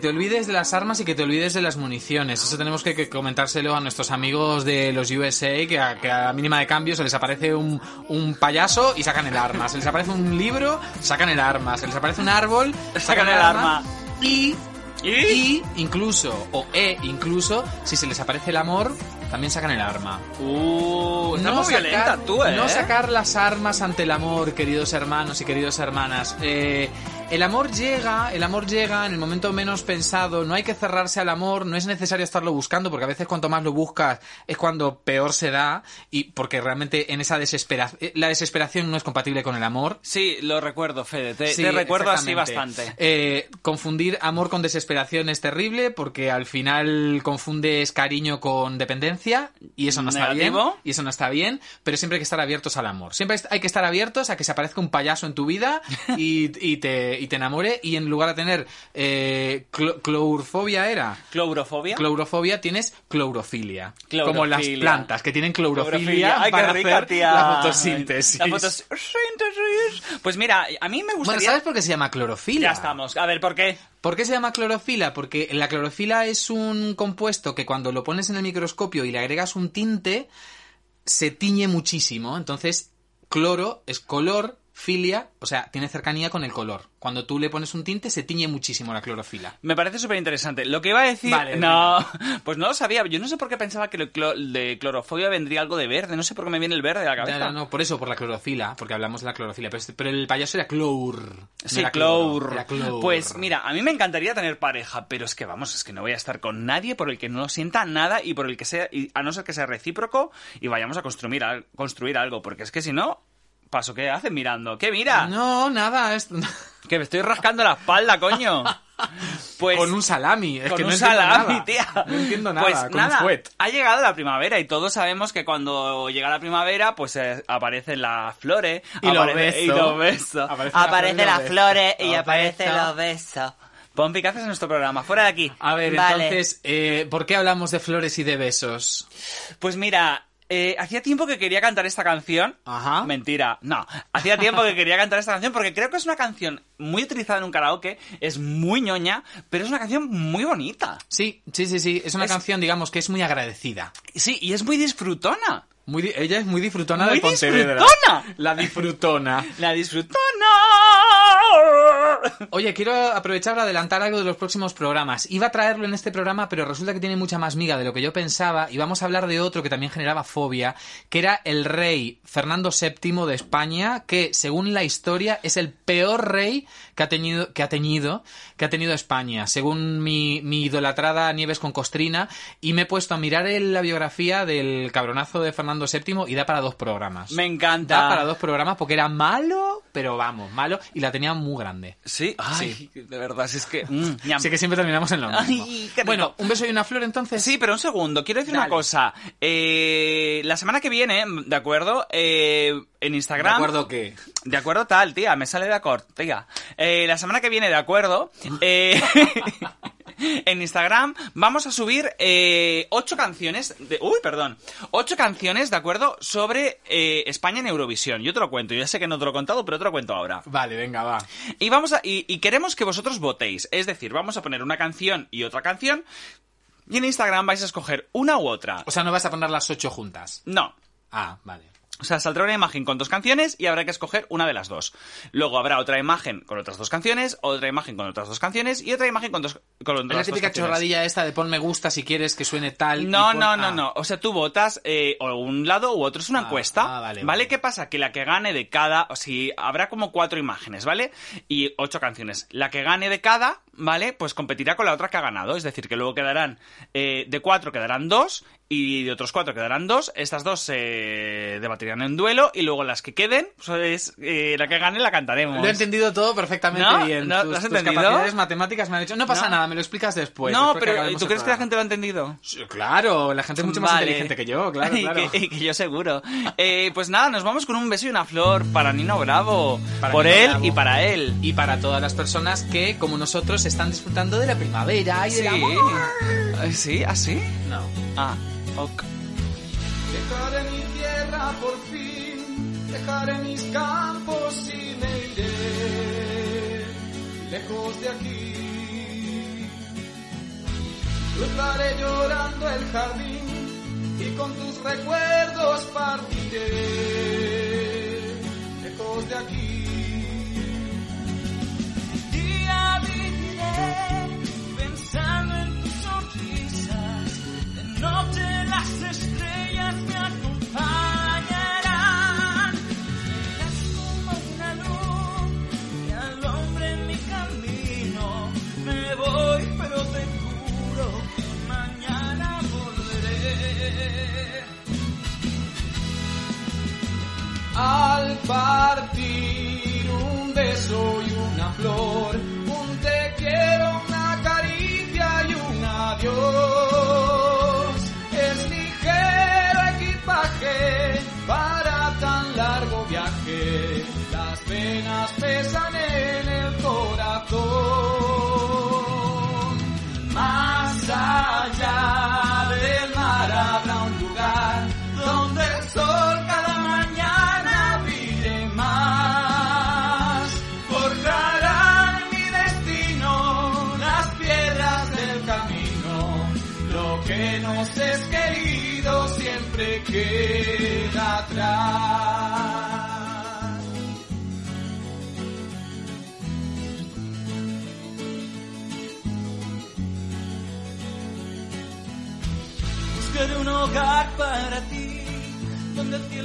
te olvides de las armas y que te olvides de las municiones. Eso tenemos que, que comentárselo a nuestros amigos de los USA, que a, que a la mínima de cambio se les aparece un, un payaso y sacan el arma. Se les aparece un libro, sacan el arma. Se les aparece un árbol, sacan, el arma. Y, y incluso, o e incluso, si se les aparece el amor, también sacan el arma. Uh, muy sacar- violenta tú, ¿eh? no sacar las armas ante el amor, queridos hermanos y queridas hermanas. Eh, el amor llega, el amor llega en el momento menos pensado. No hay que cerrarse al amor, no es necesario estarlo buscando, porque a veces cuanto más lo buscas es cuando peor se da y porque realmente en esa desesperación, la desesperación no es compatible con el amor. Sí, lo recuerdo, Fede. Te, Sí, te recuerdo así bastante. Eh, confundir amor con desesperación es terrible porque al final confundes cariño con dependencia y eso no está bien. Y eso no está bien, pero siempre hay que estar abiertos al amor. Siempre hay que estar abiertos a que se aparezca un payaso en tu vida *laughs* y, y te, y te enamore y en lugar de tener eh, clo- clourfobia era. ¿Clourofobia? Clourofobia tienes clorofilia. Como las plantas que tienen clorofilia. Ay, para rica, hacer tía. la fotosíntesis. La fotosíntesis. Pues mira, a mí me gustaría... Bueno, ¿sabes por qué se llama clorofila? Ya estamos. A ver, ¿por qué? ¿Por qué se llama clorofila? Porque la clorofila es un compuesto que cuando lo pones en el microscopio y le agregas un tinte, se tiñe muchísimo. Entonces, cloro es color, filia, o sea, tiene cercanía con el color. Cuando tú le pones un tinte, se tiñe muchísimo la clorofila. Me parece súper interesante. Lo que iba a decir... Vale, no, *laughs* pues no lo sabía. Yo no sé por qué pensaba que el de clorofobia vendría algo de verde. No sé por qué me viene el verde a la cabeza. No, no, no, por eso, por la clorofila, porque hablamos de la clorofila. Pero, este- pero el payaso era clor. no Sí, era clour. era. Pues mira, a mí me encantaría tener pareja, pero es que vamos, es que no voy a estar con nadie por el que no sienta nada y por el que sea, y a no ser que sea recíproco y vayamos a construir, al- construir algo, porque es que si no, paso, ¿qué haces mirando? ¿Qué mira? No, nada, es... *laughs* Que me estoy rascando la espalda, coño. Pues con un salami. Es con que no un salami, nada. tía. No entiendo nada, Pues con nada, un ha llegado la primavera y todos sabemos que cuando llega la primavera, pues eh, aparecen las flores. Y los aparece- besos. Y los besos. Aparecen las Aparecen flores y las los flores y aparecen Los los besos. Pompi, ¿qué haces en nuestro programa? Fuera de aquí. A ver, Vale. entonces, eh, ¿por qué hablamos de flores y de besos? Pues mira, eh, hacía tiempo que quería cantar esta canción. Ajá. Mentira, no. Hacía tiempo que quería cantar esta canción porque creo que es una canción muy utilizada en un karaoke, es muy ñoña, pero es una canción muy bonita. Sí, sí, sí, sí. Es una Es- canción, digamos, que es muy agradecida. Sí, y es muy disfrutona. Muy ella es muy disfrutona Muy de Pontevedra. disfrutona. La disfrutona. *laughs* La disfrutona. Oye, quiero aprovechar para adelantar algo de los próximos programas. Iba a traerlo en este programa, pero resulta que tiene mucha más miga de lo que yo pensaba. Y vamos a hablar de otro que también generaba fobia, que era el rey Fernando VII de España, que según la historia es el peor rey que ha tenido, que ha tenido, que ha tenido España, según mi, mi idolatrada Nieves con Costrina. Y me he puesto a mirar el- la biografía del cabronazo de Fernando VII y da para dos programas. Me encanta. Da para dos programas porque era malo, pero vamos, malo, y la tenía muy grande. Sí, ay, de verdad, si es que... mm. Así que siempre terminamos en lo mismo. Ay, bueno, un beso y una flor entonces. Sí, pero un segundo, quiero decir una cosa. Eh, la semana que viene, ¿de acuerdo? Eh, en Instagram... ¿De acuerdo qué? De acuerdo tal, tía, me sale de acuerdo, tía. Eh, la semana que viene, de acuerdo, eh, *laughs* en Instagram vamos a subir eh, ocho canciones, de, uy, perdón, ocho canciones, de acuerdo, sobre eh, España en Eurovisión. Yo te lo cuento, yo ya sé que no te lo he contado, pero te lo cuento ahora. Vale, venga, va. Y vamos a, y, y queremos que vosotros votéis, es decir, vamos a poner una canción y otra canción, y en Instagram vais a escoger una u otra. O sea, no vas a poner las ocho juntas. No, Ah, vale. O sea, saldrá una imagen con dos canciones y habrá que escoger una de las dos. Luego habrá otra imagen con otras dos canciones, otra imagen con otras dos canciones y otra imagen con dos con Es la típica chorradilla esta de pon me gusta si quieres que suene tal. y No, pon- no, no, ah. no. O sea, tú votas eh, o un lado u otro. Es una Ah, encuesta. ah, vale, vale, vale. ¿Qué pasa? Que la que gane de cada... O si habrá como cuatro imágenes, ¿vale? Y ocho canciones. La que gane de cada, ¿vale? Pues competirá con la otra que ha ganado. Es decir, que luego quedarán... eh, de cuatro quedarán dos y de otros cuatro quedarán dos. Estas dos se debatirán en duelo y luego las que queden, pues eh, la que gane la cantaremos. Lo he entendido todo perfectamente ¿No? bien. ¿No? tus, ¿Lo has tus entendido? capacidades matemáticas me han hecho. No pasa ¿No? nada, me lo explicas después. no, después pero ¿tú crees que la gente lo ha entendido? Sí, Claro, la gente es mucho más Vale. inteligente que yo, *laughs* claro, y, claro. que, y que yo seguro. Eh, pues nada, nos vamos con un beso y una flor para Nino Bravo. Para por Nino él Bravo. y para él. Y para todas las personas que, como nosotros, están disfrutando de la primavera y del amor. ¿Sí? ¿Así? No. Ah, Dejaré mi tierra por fin, dejaré mis campos y me iré lejos de aquí. Cruzaré llorando el jardín y con tus recuerdos partiré lejos de aquí. y viviré. Las estrellas me acompañarán, las como una luz y al hombre en mi camino me voy, pero te juro que mañana volveré al parque.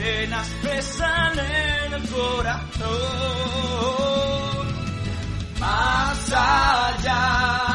penas pesan en el corazón. Más allá.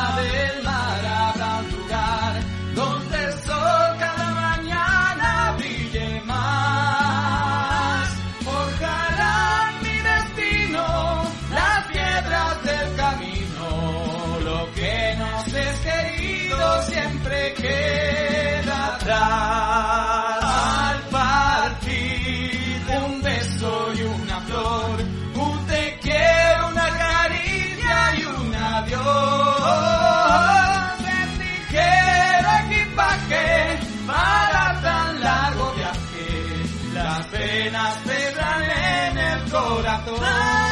Santo.